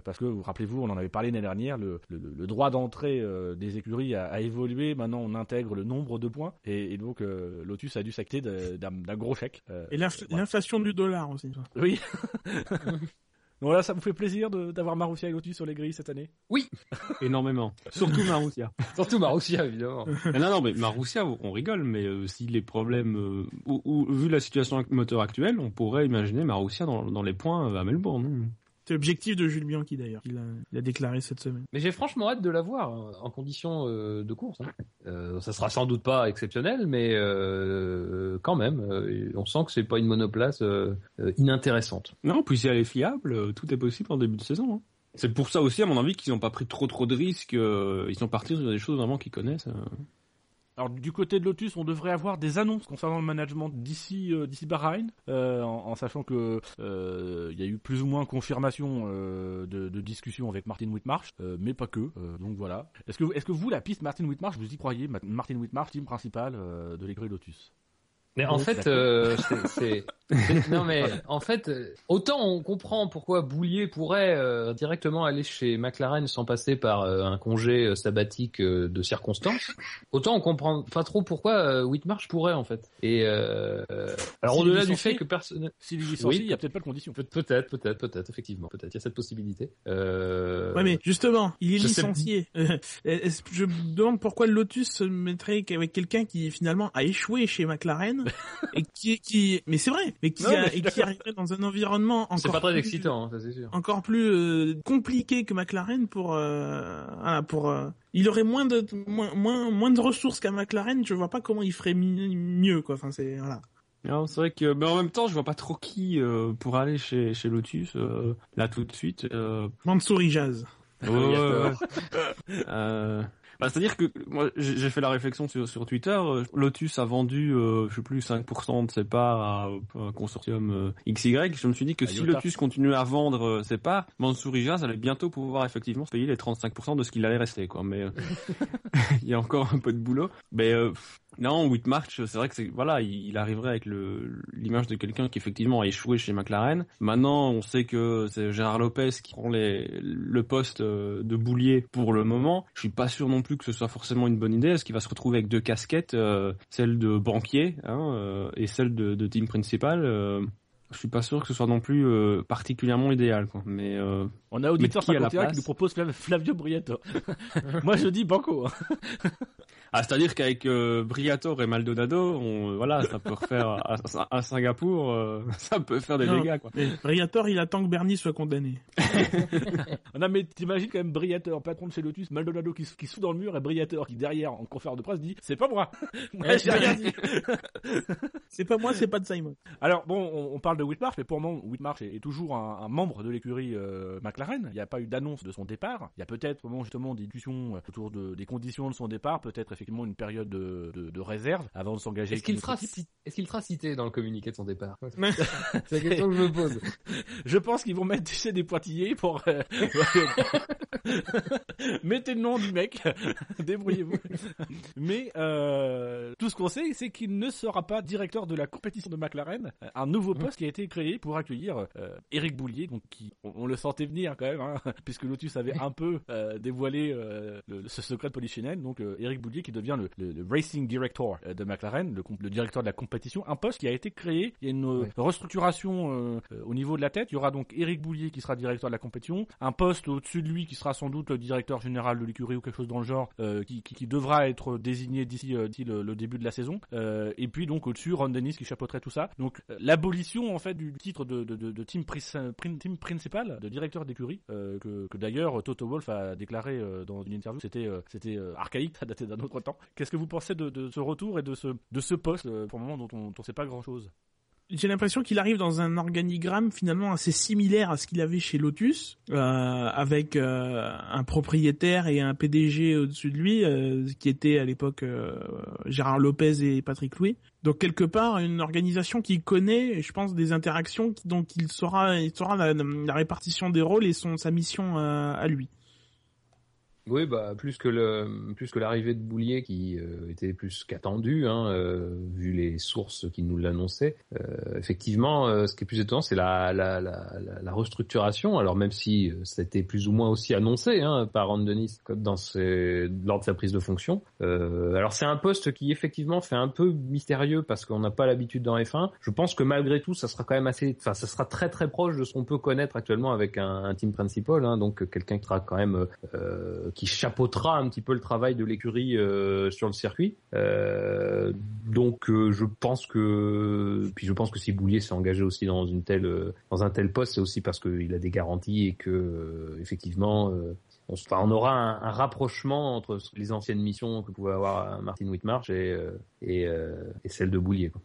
[SPEAKER 2] parce que, vous rappelez-vous, on en avait parlé l'année dernière, le, le- le droit d'entrée des écuries a, a évolué, maintenant on intègre le nombre de points, et, et donc Lotus a dû s'acquitter d'un d'un gros chèque. Euh,
[SPEAKER 4] Et l'inf-
[SPEAKER 2] voilà.
[SPEAKER 4] l'inflation du dollar aussi.
[SPEAKER 2] Oui. *laughs* Donc voilà, ça vous fait plaisir de- d'avoir Marussia et Lotus sur les grilles cette année? *laughs*
[SPEAKER 5] Énormément. *laughs* Surtout Marussia.
[SPEAKER 3] Surtout Marussia, évidemment.
[SPEAKER 5] Mais non, non, mais Marussia, on rigole, mais euh, si les problèmes, euh, ou, ou- vu la situation moteur actuelle, on pourrait imaginer Marussia dans, dans les points euh, à Melbourne. Hein.
[SPEAKER 4] C'est l'objectif de Jules Bianchi d'ailleurs. Il a, il a déclaré cette semaine.
[SPEAKER 3] Mais j'ai franchement hâte de la voir euh, en condition euh, de course. hein. Euh, ça sera sans doute pas exceptionnel, mais euh, quand même, euh, on sent que c'est pas une monoplace inintéressante.
[SPEAKER 5] Non, puis si elle est fiable, euh, tout est possible en début de saison. hein. C'est pour ça aussi, à mon avis, qu'ils n'ont pas pris trop trop de risques. euh, ils sont partis sur des choses vraiment qu'ils connaissent.
[SPEAKER 2] Alors du côté de Lotus, on devrait avoir des annonces concernant le management d'ici euh, d'ici Bahreïn, euh, en, sachant que euh, il y a eu plus ou moins confirmation de, de discussion avec Martin Whitmarsh, mais pas que. donc voilà. Est-ce que est-ce que vous la piste Martin Whitmarsh, vous y croyez Ma- Martin Whitmarsh, team principal de l'écurie Lotus?
[SPEAKER 3] Mais en
[SPEAKER 2] Oui,
[SPEAKER 3] fait, euh, c'est- c'est c'est- *laughs* non mais en fait, autant on comprend pourquoi Boulier pourrait euh, directement aller chez McLaren sans passer par euh, un congé euh, sabbatique euh, de circonstances, autant on comprend pas trop pourquoi euh, Whitmarsh pourrait en fait. Et euh, alors au-delà du fait que personne
[SPEAKER 2] S'il est licencié,
[SPEAKER 3] Oui.
[SPEAKER 2] il y a peut-être pas de condition.
[SPEAKER 3] Peut- Peut-être, peut-être, peut-être, effectivement, peut-être. Il y a cette possibilité. Euh...
[SPEAKER 4] Ouais, mais justement, il est
[SPEAKER 3] je sais-
[SPEAKER 4] licencié. Je me demande pourquoi Lotus se mettrait qu'avec quelqu'un qui finalement a échoué chez McLaren et qui, qui, mais c'est vrai, mais qui,
[SPEAKER 2] Non,
[SPEAKER 4] a- et qui arriverait dans un environnement encore
[SPEAKER 3] C'est pas très
[SPEAKER 4] plus-
[SPEAKER 3] excitant, hein, ça c'est sûr.
[SPEAKER 4] encore plus euh, compliqué que McLaren pour euh, voilà, pour euh, il aurait moins de moins moins moins de ressources qu'à McLaren je vois pas comment il ferait mi- mieux quoi enfin c'est voilà
[SPEAKER 5] Non, c'est vrai que, mais en même temps, je vois pas trop qui euh, pour aller chez, chez Lotus euh, là tout de suite. Euh,
[SPEAKER 4] Mansouri Jazz
[SPEAKER 5] Ouais, ouais, ouais. *laughs* Euh, bah, C'est-à-dire que moi j'ai fait la réflexion sur, sur Twitter. euh, Lotus a vendu, euh, je sais plus, 5% de ses parts à, un consortium euh, XY. Je me suis dit que
[SPEAKER 2] À
[SPEAKER 5] si. Lotus continuait à vendre euh, ses parts, Mansouri Jazz allait bientôt pouvoir effectivement se payer les 35% de ce qu'il allait rester. Quoi. Mais *laughs* il y a encore un peu de boulot. Mais euh, non, Whitmarch, c'est vrai que c'est voilà, il, arriverait avec l'image de quelqu'un qui effectivement a échoué chez McLaren. Maintenant, on sait que c'est Gérard Lopez qui prend le poste euh, de boulier pour le moment. Je suis pas sûr non plus que ce soit forcément une bonne idée. Est-ce qu'il va se retrouver avec deux casquettes, euh, celle de banquier hein, euh, et celle de, team principal je suis pas sûr que ce soit non plus euh, particulièrement idéal, quoi. Mais euh,
[SPEAKER 2] On a auditeur
[SPEAKER 5] qui à la
[SPEAKER 2] 51 qui nous propose Flav- Flavio Briatore. *laughs* Moi je dis banco. hein. *laughs*
[SPEAKER 5] ah, c'est-à-dire qu'avec euh, Briatore et Maldonado, on, euh, voilà, ça peut refaire à, à Singapour, euh, *laughs* ça peut faire des
[SPEAKER 4] Non.
[SPEAKER 5] dégâts, quoi.
[SPEAKER 4] Mais Briator, il attend que Bernie soit condamné.
[SPEAKER 2] Non mais t'imagines quand même Briateur, patron de chez Lotus, Maldonado qui, qui sous dans le mur et Briateur qui derrière en conférence de presse dit c'est pas moi. Moi j'ai rien dit.
[SPEAKER 4] C'est pas moi, c'est pas de Simon.
[SPEAKER 2] Alors bon, on, on parle de Whitmarsh, mais pour moment, Whitmarsh est, est toujours un, un membre de l'écurie euh, McLaren. Il n'y a pas eu d'annonce de son départ. Il y a peut-être au moment justement des discussions euh, autour de, des conditions de son départ, peut-être effectivement une période de, de, de réserve avant de s'engager.
[SPEAKER 3] Est-ce qu'il sera, est-ce qu'il cité dans le communiqué de son départ? *laughs* C'est la question que je me pose. *laughs*
[SPEAKER 2] Je pense qu'ils vont mettre tu sais, des pointillés pour. euh, *laughs* Mettez le nom du mec, débrouillez-vous. Mais euh, tout ce qu'on sait, c'est qu'il ne sera pas directeur de la compétition de McLaren. Un nouveau poste qui a été créé pour accueillir euh, Eric Boulier, donc qui, on, on le sentait venir quand même, hein, *laughs* puisque Lotus avait un peu euh, dévoilé euh, le- ce secret de polichinelle. Donc euh, Eric Boulier qui devient le, le- le racing director euh, de McLaren, le, directeur de la compétition, un poste qui a été créé. Il y a une euh,
[SPEAKER 3] Ouais.
[SPEAKER 2] restructuration euh, euh, au niveau de la tête. Il y aura donc Eric Boulier qui sera directeur de la compétition, un poste au-dessus de lui qui sera sans doute le directeur général de l'écurie ou quelque chose dans le genre, euh, qui, qui, qui devra être désigné d'ici euh, le, début de la saison. Euh, et puis donc au-dessus Ron Dennis qui chapeauterait tout ça. Donc euh, l'abolition en fait du titre de, team, principal, de directeur d'écurie, euh, que, d'ailleurs Toto Wolff a déclaré euh, dans une interview, c'était euh, archaïque, ça datait d'un autre temps. Qu'est-ce que vous pensez de, ce retour et de ce de ce poste pour le moment dont on ne sait pas grand-chose?
[SPEAKER 4] J'ai l'impression qu'il arrive dans un organigramme finalement assez similaire à ce qu'il avait chez Lotus, euh, avec euh, un propriétaire et un PDG au-dessus de lui, euh, qui était à l'époque euh, Gérard Lopez et Patrick Louis. Donc quelque part une organisation qui connaît, je pense, des interactions, qui- donc il saura, il saura la, la répartition des rôles et son sa mission euh, à lui.
[SPEAKER 3] Oui, bah plus que le plus que l'arrivée de Boulier qui euh, était plus qu'attendu, hein, euh, vu les sources qui nous l'annonçaient. Euh, effectivement, euh, ce qui est plus étonnant, c'est la, la, la, la, restructuration. Alors même si euh, c'était plus ou moins aussi annoncé hein, par Ron Dennis dans ses, lors de sa prise de fonction. Euh, alors c'est un poste qui effectivement fait un peu mystérieux parce qu'on n'a pas l'habitude dans F1. Je pense que malgré tout, ça sera quand même assez, enfin ça sera très très proche de ce qu'on peut connaître actuellement avec un, un team principal, hein, donc quelqu'un qui sera quand même qui chapeautera un petit peu le travail de l'écurie euh, sur le circuit. Euh, donc euh, je pense que puis je pense que si Boulier s'est engagé aussi dans une telle dans un tel poste, c'est aussi parce qu'il a des garanties et que euh, effectivement euh, on, enfin, on aura un, un rapprochement entre les anciennes missions que pouvait avoir Martin Whitmarsh et euh, et, euh, et celle de Boulier. Quoi.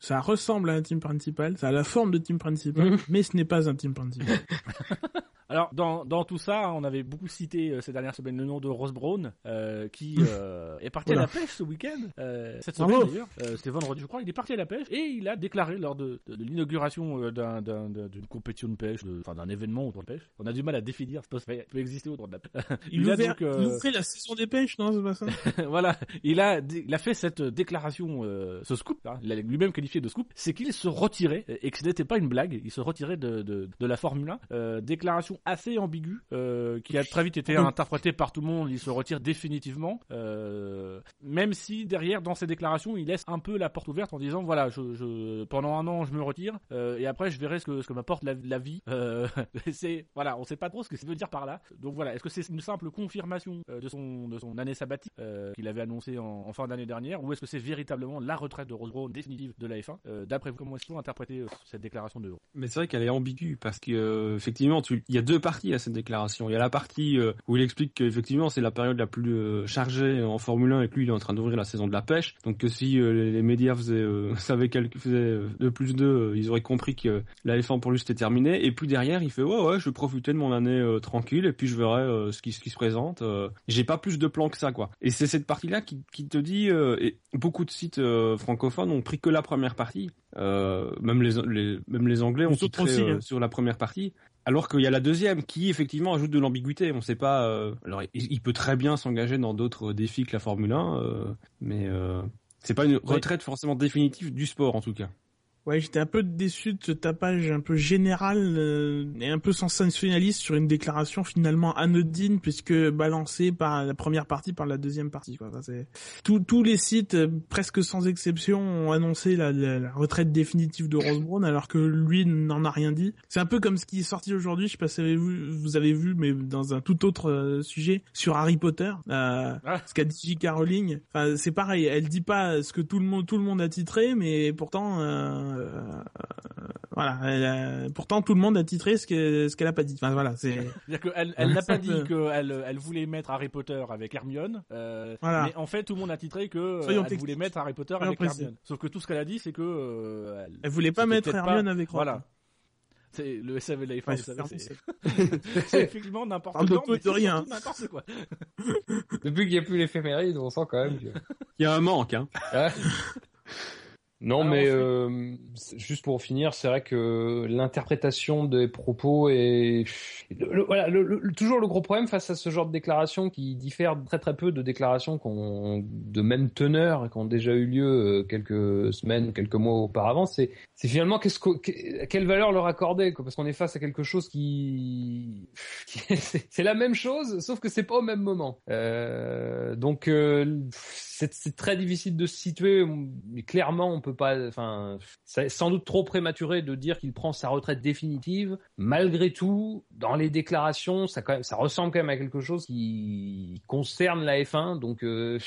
[SPEAKER 4] Ça ressemble à un team principal, ça a la forme de team principal, mais ce n'est pas un team principal. *laughs*
[SPEAKER 2] Alors, dans, dans tout ça, on avait beaucoup cité euh, ces dernières semaines le nom de Ross Brown, euh, qui euh, est parti à la pêche ce week-end, euh, cette semaine d'ailleurs, euh, c'était vendredi je crois, il est parti à la pêche et il a déclaré lors de, de, de l'inauguration d'un- d'un- d'un- d'une compétition de pêche, enfin d'un événement autour de pêche, on a du mal à définir ce peut, exister autour de la pêche.
[SPEAKER 4] Il,
[SPEAKER 2] a
[SPEAKER 4] ouvert-
[SPEAKER 2] donc, euh,
[SPEAKER 4] il la saison des pêches, non, c'est pas ça *laughs*
[SPEAKER 2] voilà, il a, il a fait cette déclaration, euh, ce scoop, hein, il a lui-même qualifié de scoop, c'est qu'il se retirait, et que ce n'était pas une blague, il se retirait de, de, de la Formule 1. Euh, déclaration assez ambiguë, euh, qui a très vite été interprétée par tout le monde, il se retire définitivement, euh, même si derrière, dans ses déclarations, il laisse un peu la porte ouverte en disant, voilà, je, je, pendant un an, je me retire, euh, et après, je verrai ce que, ce que m'apporte la, la vie. Euh, *laughs* c'est, voilà, on sait pas trop ce que ça veut dire par là. Donc voilà, est-ce que c'est une simple confirmation de son, de son année sabbatique, qu'il avait annoncé en, en fin d'année dernière, ou est-ce que c'est véritablement la retraite de Rose Brown définitive de la F1 euh, D'après vous, comment est-ce faut interpréter cette déclaration de
[SPEAKER 5] Mais c'est vrai qu'elle est ambiguë parce que effectivement, tu... il y a deux parties à cette déclaration. Il y a la partie euh, où il explique qu'effectivement c'est la période la plus euh, chargée en Formule 1 et que lui il est en train d'ouvrir la saison de la pêche. Donc que si euh, les, médias faisaient, *laughs* savaient qu'elle faisait euh, de plus de, euh, ils auraient compris que la F1 pour lui c'était terminé. Et puis derrière il fait ouais ouais je vais profiter de mon année tranquille et puis je verrai ce qui ce qui se présente. J'ai pas plus de plans que ça quoi. Et c'est cette partie là qui, qui te dit et beaucoup de sites francophones ont pris que la première partie. Euh, même les, les même les Anglais ont titré
[SPEAKER 4] aussi,
[SPEAKER 5] euh,
[SPEAKER 4] hein.
[SPEAKER 5] sur la première partie. Alors qu'il y a la deuxième qui effectivement ajoute de l'ambiguïté. On sait pas. euh, alors il, il peut très bien s'engager dans d'autres défis que la Formule 1, euh, mais euh, c'est pas une retraite forcément définitive du sport en tout cas.
[SPEAKER 4] Ouais, j'étais un peu déçu de ce tapage un peu général euh, et un peu sensationnaliste sur une déclaration finalement anodine puisque balancée par la première partie par la deuxième partie. Quoi. Enfin, c'est... Tous, tous les sites, euh, presque sans exception, ont annoncé la, la- la retraite définitive de Rose Brown alors que lui n'en a rien dit. C'est un peu comme ce qui est sorti aujourd'hui, je sais pas si vous avez vu, vous avez vu mais dans un tout autre euh, sujet, sur Harry Potter. Euh,
[SPEAKER 2] Ah.
[SPEAKER 4] ce qu'a dit J.K. Rowling. Enfin, c'est pareil, elle dit pas ce que tout le monde, tout le monde a titré, mais pourtant, euh, euh, voilà, elle a- pourtant tout le monde a titré ce que ce qu'elle a pas dit. Enfin voilà, c'est *laughs*
[SPEAKER 2] C'est-à-dire qu'elle elle n'a pas dit qu'elle elle voulait mettre Harry Potter avec Hermione, euh,
[SPEAKER 4] Voilà.
[SPEAKER 2] mais en fait tout le monde a titré que euh,
[SPEAKER 4] Soyons
[SPEAKER 2] elle voulait mettre Harry Potter
[SPEAKER 4] Soyons
[SPEAKER 2] avec
[SPEAKER 4] précis.
[SPEAKER 2] Hermione. Sauf que tout ce qu'elle a dit, c'est que euh, elle,
[SPEAKER 4] elle voulait pas mettre Hermione
[SPEAKER 2] pas-
[SPEAKER 4] avec Ron.
[SPEAKER 2] Voilà. C'est le SAV Life,
[SPEAKER 4] Ouais,
[SPEAKER 2] vous savez, *laughs*
[SPEAKER 4] c'est-
[SPEAKER 2] effectivement n'importe
[SPEAKER 4] Parle de
[SPEAKER 2] quoi,
[SPEAKER 4] de rien.
[SPEAKER 2] n'importe quoi.
[SPEAKER 3] Depuis qu'il n'y a plus l'éphéméride, on sent quand même que...
[SPEAKER 5] Il y a un manque, hein. *laughs*
[SPEAKER 3] Non,
[SPEAKER 2] Alors,
[SPEAKER 3] mais euh, juste pour finir, c'est vrai que l'interprétation des propos est le- le- voilà le- toujours le gros problème face à ce genre de déclaration qui diffère très très peu de déclarations qu'on de même teneur et qui ont déjà eu lieu euh, quelques semaines, quelques mois auparavant. C'est c'est finalement qu'est-ce que- que- quelle valeur leur accorder quoi, parce qu'on est face à quelque chose qui, *laughs* qui c'est la même chose sauf que c'est pas au même moment. Euh, donc euh, c'est très difficile de se situer. Mais clairement, on peut pas. Enfin, c'est sans doute trop prématuré de dire qu'il prend sa retraite définitive. Malgré tout, dans les déclarations, ça quand même, ça ressemble quand même à quelque chose qui concerne la F1. Donc euh,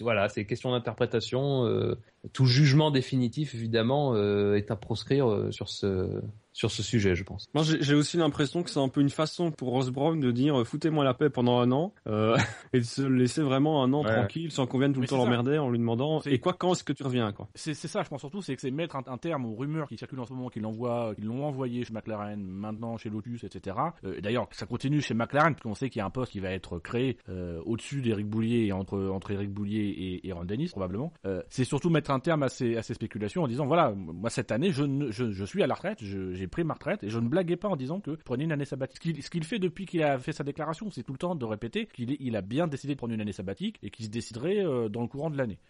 [SPEAKER 3] voilà, c'est question d'interprétation. Euh, tout jugement définitif, évidemment, euh, est à proscrire sur ce sur ce sujet, je pense.
[SPEAKER 5] Moi, j'ai aussi l'impression que c'est un peu une façon pour Ross Brown de dire euh, foutez-moi la paix pendant un an euh, *laughs* et de se laisser vraiment un an
[SPEAKER 3] Ouais.
[SPEAKER 5] tranquille sans qu'on vienne tout
[SPEAKER 2] Mais
[SPEAKER 5] le temps l'emmerder en lui demandant et quoi quand est-ce que tu reviens quoi?
[SPEAKER 2] C'est c'est ça, je pense surtout, c'est que c'est mettre un, un terme aux rumeurs qui circulent en ce moment, qu'ils l'envoient, qu'ils l'ont envoyé chez McLaren, maintenant chez Lotus, etc. Euh, D'ailleurs, ça continue chez McLaren, puisqu'on sait qu'il y a un poste qui va être créé euh, au-dessus d'Eric Boulier et entre entre Eric Boulier et, et Ron Dennis probablement. Euh, c'est surtout mettre un terme à ces à ces spéculations en disant voilà, moi cette année, je ne- je, je suis à la retraite, je- j'ai pris ma retraite et je ne blaguais pas en disant que prenez une année sabbatique. Ce qu'il fait depuis qu'il a fait sa déclaration, c'est tout le temps de répéter qu'il a bien décidé de prendre une année sabbatique et qu'il se déciderait euh, dans le courant de l'année.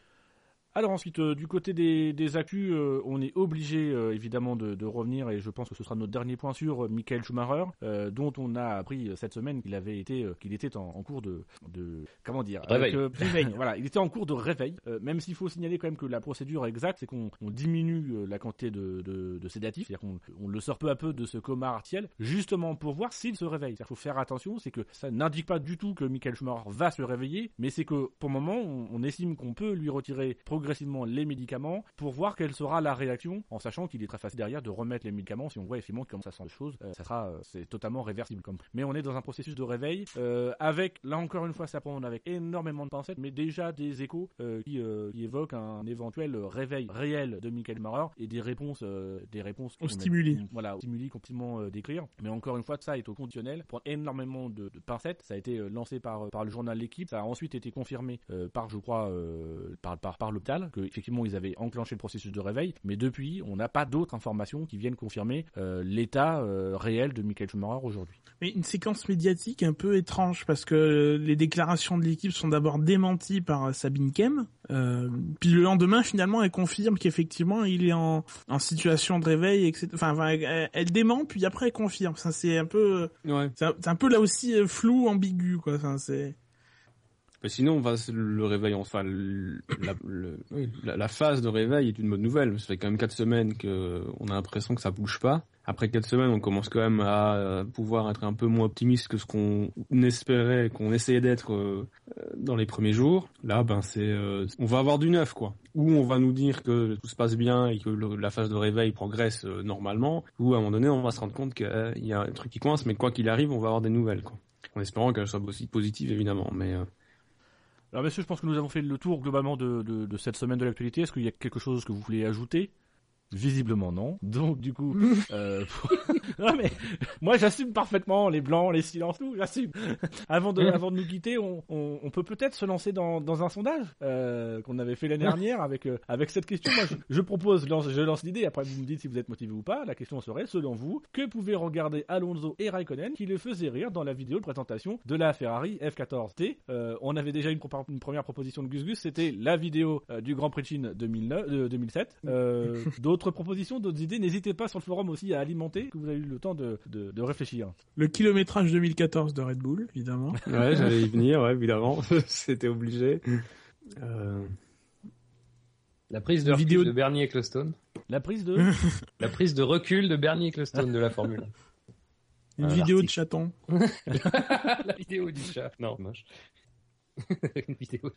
[SPEAKER 2] Alors ensuite, euh, du côté des, des accus, euh, on est obligé euh, évidemment de, de revenir, et je pense que ce sera notre dernier point sur Michael Schumacher, dont on a appris cette semaine qu'il avait été, qu'il était en, en cours de, de, comment dire,
[SPEAKER 3] Réveil.
[SPEAKER 2] euh, *laughs* voilà, il était en cours de réveil. même s'il faut signaler quand même que la procédure exacte, c'est qu'on on diminue la quantité de, de, de sédatifs, c'est-à-dire qu'on on le sort peu à peu de ce coma artiel, justement pour voir s'il se réveille. C'est-à-dire qu'il faut faire attention, c'est que ça n'indique pas du tout que Michael Schumacher va se réveiller, mais c'est que pour le moment, on, on estime qu'on peut lui retirer progressivement les médicaments pour voir quelle sera la réaction, en sachant qu'il est très facile derrière de remettre les médicaments. Si on voit effectivement comment ça sent les choses, euh, ça sera, euh, c'est totalement réversible. Comme. Mais on est dans un processus de réveil euh, avec, là encore une fois, ça prend avec énormément de pincettes, mais déjà des échos qui, qui évoquent un éventuel réveil réel de Michael Schumacher et des réponses, des réponses a-
[SPEAKER 4] stimuli.
[SPEAKER 2] voilà, au stimuli complètement décrire. Mais encore une fois, ça est au conditionnel. Prendre énormément de, de pincettes. Ça a été lancé par, par le journal L'équipe. Ça a ensuite été confirmé par, je crois, par, par, par l'hôpital, que effectivement ils avaient enclenché le processus de réveil. Mais depuis, on n'a pas d'autres informations qui viennent confirmer euh, l'état euh, réel de Michael Schumacher aujourd'hui.
[SPEAKER 4] Mais une séquence médiatique un peu étrange parce que les déclarations de l'équipe sont d'abord démenties par euh, Sabine Kem, euh, puis le lendemain finalement elle confirme qu'effectivement il est en, en situation de réveil, etc. Enfin, enfin, elle, elle dément puis après elle confirme. Ça c'est un peu,
[SPEAKER 5] Ouais.
[SPEAKER 4] c'est un, peu là aussi euh, flou, ambigu quoi. Enfin, c'est
[SPEAKER 5] sinon, on va le réveil, enfin, le- la, le- la, la phase de réveil est une bonne nouvelle. Ça fait quand même quatre semaines que on a l'impression que ça bouge pas. Après quatre semaines, on commence quand même à euh, pouvoir être un peu moins optimiste que ce qu'on espérait, qu'on essayait d'être euh, euh, dans les premiers jours. Là, ben c'est, euh, on va avoir du neuf, quoi. Ou on va nous dire que tout se passe bien et que le- la phase de réveil progresse euh, normalement. Ou à un moment donné, on va se rendre compte qu'il y a un truc qui coince, mais quoi qu'il arrive, on va avoir des nouvelles, quoi. En espérant qu'elles soient aussi positives, évidemment. Mais euh,
[SPEAKER 2] Alors messieurs, je pense que nous avons fait le tour globalement de, de, de cette semaine de l'actualité. Est-ce qu'il y a quelque chose que vous voulez ajouter? Visiblement non. Donc du coup, *laughs* euh, *laughs* non mais moi j'assume parfaitement les blancs, les silences, tout, j'assume. *laughs* avant de avant de nous quitter, on, on, on peut peut-être se lancer dans, dans un sondage euh, qu'on avait fait l'année dernière avec euh, avec cette question. Moi je, je propose, lance, je lance l'idée. Après vous me dites si vous êtes motivé ou pas. La question serait selon vous que pouvaient regarder Alonso et Raikkonen qui les faisaient rire dans la vidéo de présentation de la Ferrari F14T. Euh, on avait déjà une, première proposition de Gus Gus, c'était la vidéo euh, du Grand Prix de Chine 2009, euh, 2007. Euh, D'autres d'autres propositions, d'autres idées, n'hésitez pas sur le forum aussi à alimenter, que vous avez eu le temps de, de, de réfléchir.
[SPEAKER 4] Le kilométrage 2014 de Red Bull, évidemment. *laughs*
[SPEAKER 5] Ouais, j'allais y venir, ouais, évidemment. *laughs* C'était obligé. Euh,
[SPEAKER 3] La prise de
[SPEAKER 4] Vidéo
[SPEAKER 3] recul
[SPEAKER 4] de-
[SPEAKER 3] de Bernie Ecclestone.
[SPEAKER 2] La prise de... *laughs*
[SPEAKER 3] La prise de recul de Bernie Ecclestone de la Formule
[SPEAKER 4] Une
[SPEAKER 3] Un
[SPEAKER 4] vidéo de chaton.
[SPEAKER 3] 1. la vidéo du chat. Non, moche. Une vidéo.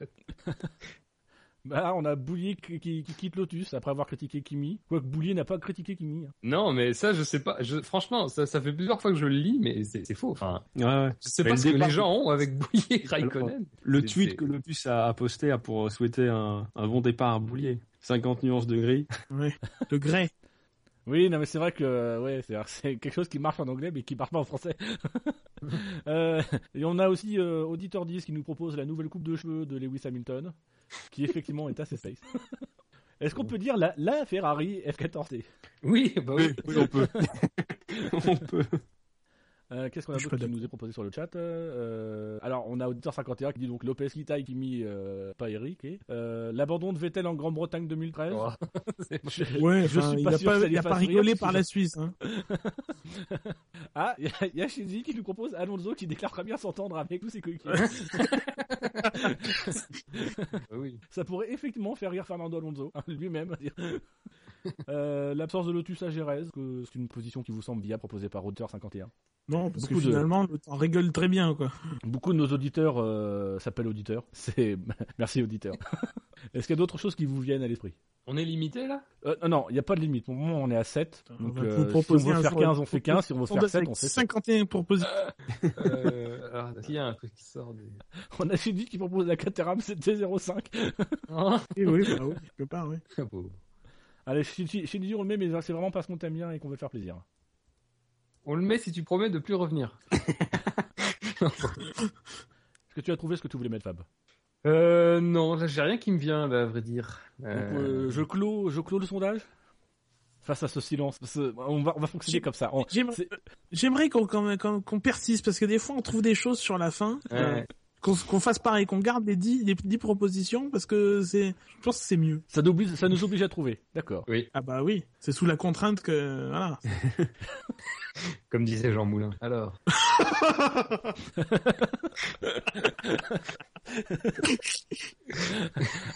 [SPEAKER 2] Bah, on a Boulier qui, qui- qui quitte Lotus après avoir critiqué Kimi. Quoique Boulier n'a pas critiqué Kimi. hein.
[SPEAKER 3] Non, mais ça, je sais pas. Je, franchement, ça, ça fait plusieurs fois que je le lis, mais c'est faux. Enfin,
[SPEAKER 5] ouais, ouais.
[SPEAKER 3] je sais
[SPEAKER 5] Mais
[SPEAKER 3] pas
[SPEAKER 5] le
[SPEAKER 3] ce que les gens ont avec Bouillet et Raikkonen.
[SPEAKER 5] Le tweet que Lotus a, a posté a pour souhaiter un, un bon départ à Boulier. 50 nuances de gris. *laughs*
[SPEAKER 4] Ouais. Le grès.
[SPEAKER 2] Oui, non, mais c'est vrai que euh, ouais, c'est c'est quelque chose qui marche en anglais mais qui marche pas en français. *laughs* euh, et on a aussi euh, Auditeur 10 qui nous propose la nouvelle coupe de cheveux de Lewis Hamilton, qui effectivement est assez space. *laughs* Est-ce qu'on peut dire la, la Ferrari F14T
[SPEAKER 3] Oui, bah oui.
[SPEAKER 5] Oui, on peut. *laughs* on peut.
[SPEAKER 2] Euh, Qu'est-ce qu'on a d'autre qui nous est proposé sur le chat euh, Alors, on a Auditeur 51 qui dit donc Lopez Litaï qui mis euh, pas Eric. et, euh, L'abandon de Vettel en Grande-Bretagne 2013.
[SPEAKER 3] Oh, *laughs* c'est-
[SPEAKER 2] Je-
[SPEAKER 4] Ouais,
[SPEAKER 2] je suis
[SPEAKER 4] il
[SPEAKER 2] pas
[SPEAKER 4] a
[SPEAKER 2] sûr que
[SPEAKER 4] pas,
[SPEAKER 2] ça
[SPEAKER 4] il
[SPEAKER 2] les
[SPEAKER 4] a pas
[SPEAKER 2] rire,
[SPEAKER 4] rigolé par la Suisse. Hein. *laughs*
[SPEAKER 2] Ah, il y a, il y a Shinji qui nous propose Alonso qui déclare très bien s'entendre avec tous ses coéquipiers. *laughs*
[SPEAKER 3] oui.
[SPEAKER 2] Ça pourrait effectivement faire rire Fernando Alonso, hein, lui-même. Dire. *laughs* Euh, L'absence de Lotus à que c'est une position qui vous semble viable proposée par Auditeur 51.
[SPEAKER 4] Non, parce
[SPEAKER 2] Beaucoup
[SPEAKER 4] que
[SPEAKER 2] de-
[SPEAKER 4] finalement, le temps rigole très bien, quoi.
[SPEAKER 2] Beaucoup de nos auditeurs euh, s'appellent auditeurs. *laughs* C'est merci auditeurs. *laughs* Est-ce qu'il y a d'autres choses qui vous viennent à l'esprit?
[SPEAKER 3] On est limité là?
[SPEAKER 2] Euh, Non, il n'y a pas de limite. Pour le moment, on est à 7.
[SPEAKER 4] On
[SPEAKER 2] Donc, euh,
[SPEAKER 4] vous
[SPEAKER 2] si on veut
[SPEAKER 4] un
[SPEAKER 2] faire
[SPEAKER 4] jour-
[SPEAKER 2] 15, on fait 15. Si on veut faire 7, on fait 7.
[SPEAKER 4] 51 propositions.
[SPEAKER 3] euh, alors, Il y a un truc qui sort des...
[SPEAKER 2] On a Shinji qui propose la Caterham CT05.
[SPEAKER 3] Hein?
[SPEAKER 4] Oui, oui, bah oui, quelque part, oui.
[SPEAKER 2] Allez, Shinji, Shinji, on le met, mais c'est vraiment parce qu'on t'aime bien et qu'on veut te faire plaisir.
[SPEAKER 3] On le met si tu promets de plus revenir. *laughs*
[SPEAKER 2] Est-ce que tu as trouvé ce que tu voulais mettre, Fab?
[SPEAKER 3] Euh, non, là, j'ai rien qui me vient, là, à vrai dire.
[SPEAKER 2] Donc,
[SPEAKER 3] Euh,
[SPEAKER 2] euh, je, clôt, je clôt le sondage? Face à ce silence. Parce que on, va, on va fonctionner comme ça. On-
[SPEAKER 4] J'aimerais qu'on persiste, parce que des fois, on trouve des choses sur la fin. euh,
[SPEAKER 3] Ouais.
[SPEAKER 4] Qu'on fasse pareil, qu'on garde les 10, les 10 propositions, parce que c'est, je pense que c'est mieux.
[SPEAKER 2] ça, nous oblige, ça nous oblige à trouver. D'accord.
[SPEAKER 3] Oui,
[SPEAKER 4] Ah bah oui, c'est sous la contrainte que, voilà. *laughs*
[SPEAKER 3] comme disait Jean Moulin. Alors, *laughs*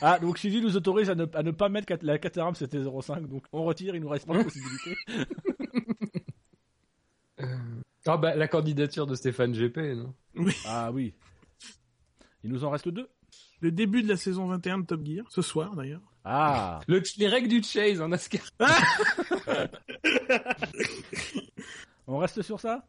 [SPEAKER 2] Ah, donc Shinji nous autorise à ne, à ne pas mettre la Caterham CT05. Donc on retire, il nous reste pas de possibilité. *laughs*
[SPEAKER 3] ah bah la candidature de Stéphane GP, non?
[SPEAKER 2] Ah oui. Il nous en reste deux.
[SPEAKER 4] Le début de la saison 21 de Top Gear, ce soir d'ailleurs.
[SPEAKER 2] Ah.
[SPEAKER 3] Le, Les règles du chase en NASCAR. *laughs*
[SPEAKER 2] On reste sur ça?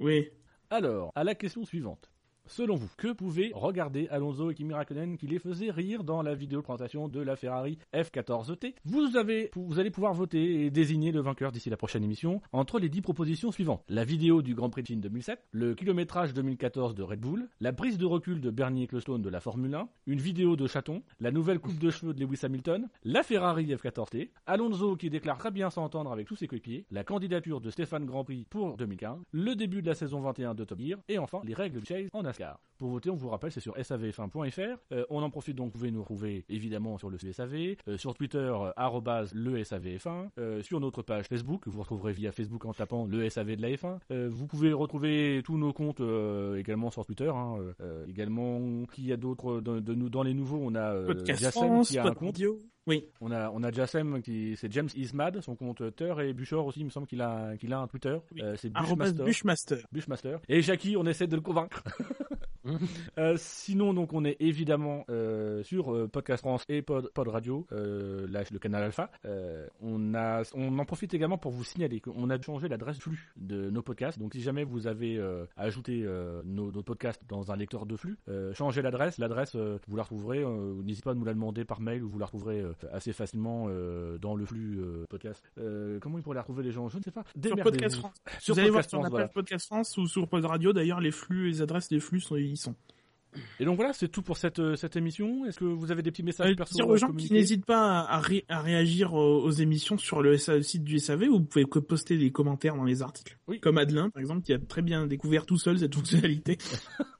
[SPEAKER 4] Oui.
[SPEAKER 2] Alors, à la question suivante. Selon vous, que pouvait regarder Alonso et Kimi Raikkonen qui les faisait rire dans la vidéo de présentation de la Ferrari F14T Vous avez, vous allez pouvoir voter et désigner le vainqueur d'ici la prochaine émission entre les 10 propositions suivantes. La vidéo du Grand Prix de Chine 2007, le kilométrage 2014 de Red Bull, la prise de recul de Bernie Ecclestone de la Formule 1, une vidéo de chaton, la nouvelle coupe de cheveux de Lewis Hamilton, la Ferrari F14T, Alonso qui déclare très bien s'entendre avec tous ses coéquipiers, la candidature de Stéphane Grand Prix pour 2015, le début de la saison 21 de Top Gear, et enfin les règles du chase en Pour voter, on vous rappelle, c'est sur savf1.fr. Euh, on en profite donc, vous pouvez nous trouver évidemment sur le SAV, euh, sur Twitter, euh, arrobase le SAVF1, euh, sur notre page Facebook, vous retrouverez via Facebook en tapant le SAV de la F1. Euh, vous pouvez retrouver tous nos comptes euh, également sur Twitter. Hein, également, qui y a d'autres de, de nous dans les nouveaux On a euh, Jassem qui a un compte.
[SPEAKER 4] Oui.
[SPEAKER 2] On a, on a Jassem qui, c'est James Ismad, son compte Twitter, et Buchor aussi, il me semble qu'il a, qu'il a un Twitter.
[SPEAKER 4] Oui.
[SPEAKER 2] Euh, c'est Bushmaster.
[SPEAKER 4] Bushmaster.
[SPEAKER 2] Bushmaster. Et Jackie, on essaie de le convaincre. *laughs* *laughs* Euh, sinon, donc, on est évidemment euh, sur euh, Podcast France et Pod, Pod Radio, euh, là, le canal Alpha. Euh, on a, on en profite également pour vous signaler qu'on a changé l'adresse flux de nos podcasts. Donc, si jamais vous avez euh, ajouté euh, nos, nos podcasts dans un lecteur de flux, euh, changez l'adresse. L'adresse, euh, vous la retrouverez. euh, N'hésitez pas à nous la demander par mail ou vous la retrouverez euh, assez facilement euh, dans le flux euh, podcast. Euh, comment ils pourraient la retrouver les gens? Je ne sais pas.
[SPEAKER 4] Sur. Podcast France.
[SPEAKER 2] Sur
[SPEAKER 4] Vous allez voir sur la
[SPEAKER 2] France,
[SPEAKER 4] page
[SPEAKER 2] voilà.
[SPEAKER 4] Podcast France ou sur Pod Radio, d'ailleurs, les flux, les adresses des flux sont, sont.
[SPEAKER 2] Et donc voilà, c'est tout pour cette, euh, cette émission. Est-ce que vous avez des petits messages
[SPEAKER 4] Euh,
[SPEAKER 2] perso
[SPEAKER 4] dire aux gens qui n'hésitent pas à, à ré- à réagir aux, aux émissions sur le SA site du SAV, ou vous pouvez que poster des commentaires dans les articles.
[SPEAKER 2] Oui.
[SPEAKER 4] Comme Adelin, par exemple, qui a très bien découvert tout seul cette fonctionnalité. *laughs*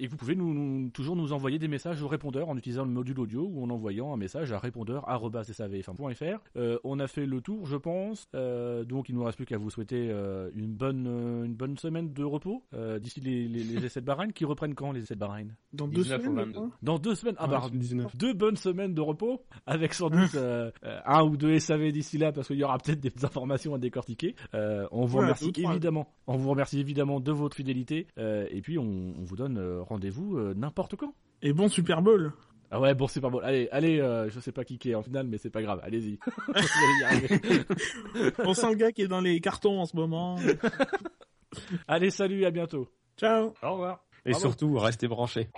[SPEAKER 2] Et vous pouvez nous, nous- toujours nous envoyer des messages au répondeur en utilisant le module audio ou en envoyant un message à répondeur@savf1.fr. Euh, on a fait le tour, je pense. Euh, donc il nous reste plus qu'à vous souhaiter euh, une bonne euh, une bonne semaine de repos euh, d'ici les, les, les essais de Bahreïn qui reprennent quand les essais de Bahreïn?
[SPEAKER 4] Dans deux
[SPEAKER 3] 19
[SPEAKER 4] semaines,
[SPEAKER 3] 22.
[SPEAKER 4] je crois.
[SPEAKER 2] Dans deux semaines. Ah
[SPEAKER 5] Ouais,
[SPEAKER 2] bah
[SPEAKER 5] c'est le 19.
[SPEAKER 2] deux bonnes semaines de repos avec sans doute un ou deux SAV d'ici là parce qu'il y aura peut-être des informations à décortiquer. Euh, on vous
[SPEAKER 4] Ouais,
[SPEAKER 2] remercie évidemment. On vous remercie évidemment de votre fidélité euh, et puis on, on vous donne euh, rendez-vous euh, n'importe quand.
[SPEAKER 4] Et bon Super Bowl.
[SPEAKER 2] Ah ouais bon c'est pas bon. Allez allez euh, je sais pas qui qui est en finale mais c'est pas grave. Allez-y. *laughs* *laughs*
[SPEAKER 4] On sent le gars qui est dans les cartons en ce moment.
[SPEAKER 2] allez salut à bientôt.
[SPEAKER 4] Ciao.
[SPEAKER 3] Au revoir.
[SPEAKER 5] Et
[SPEAKER 2] Bravo.
[SPEAKER 5] surtout, restez branchés.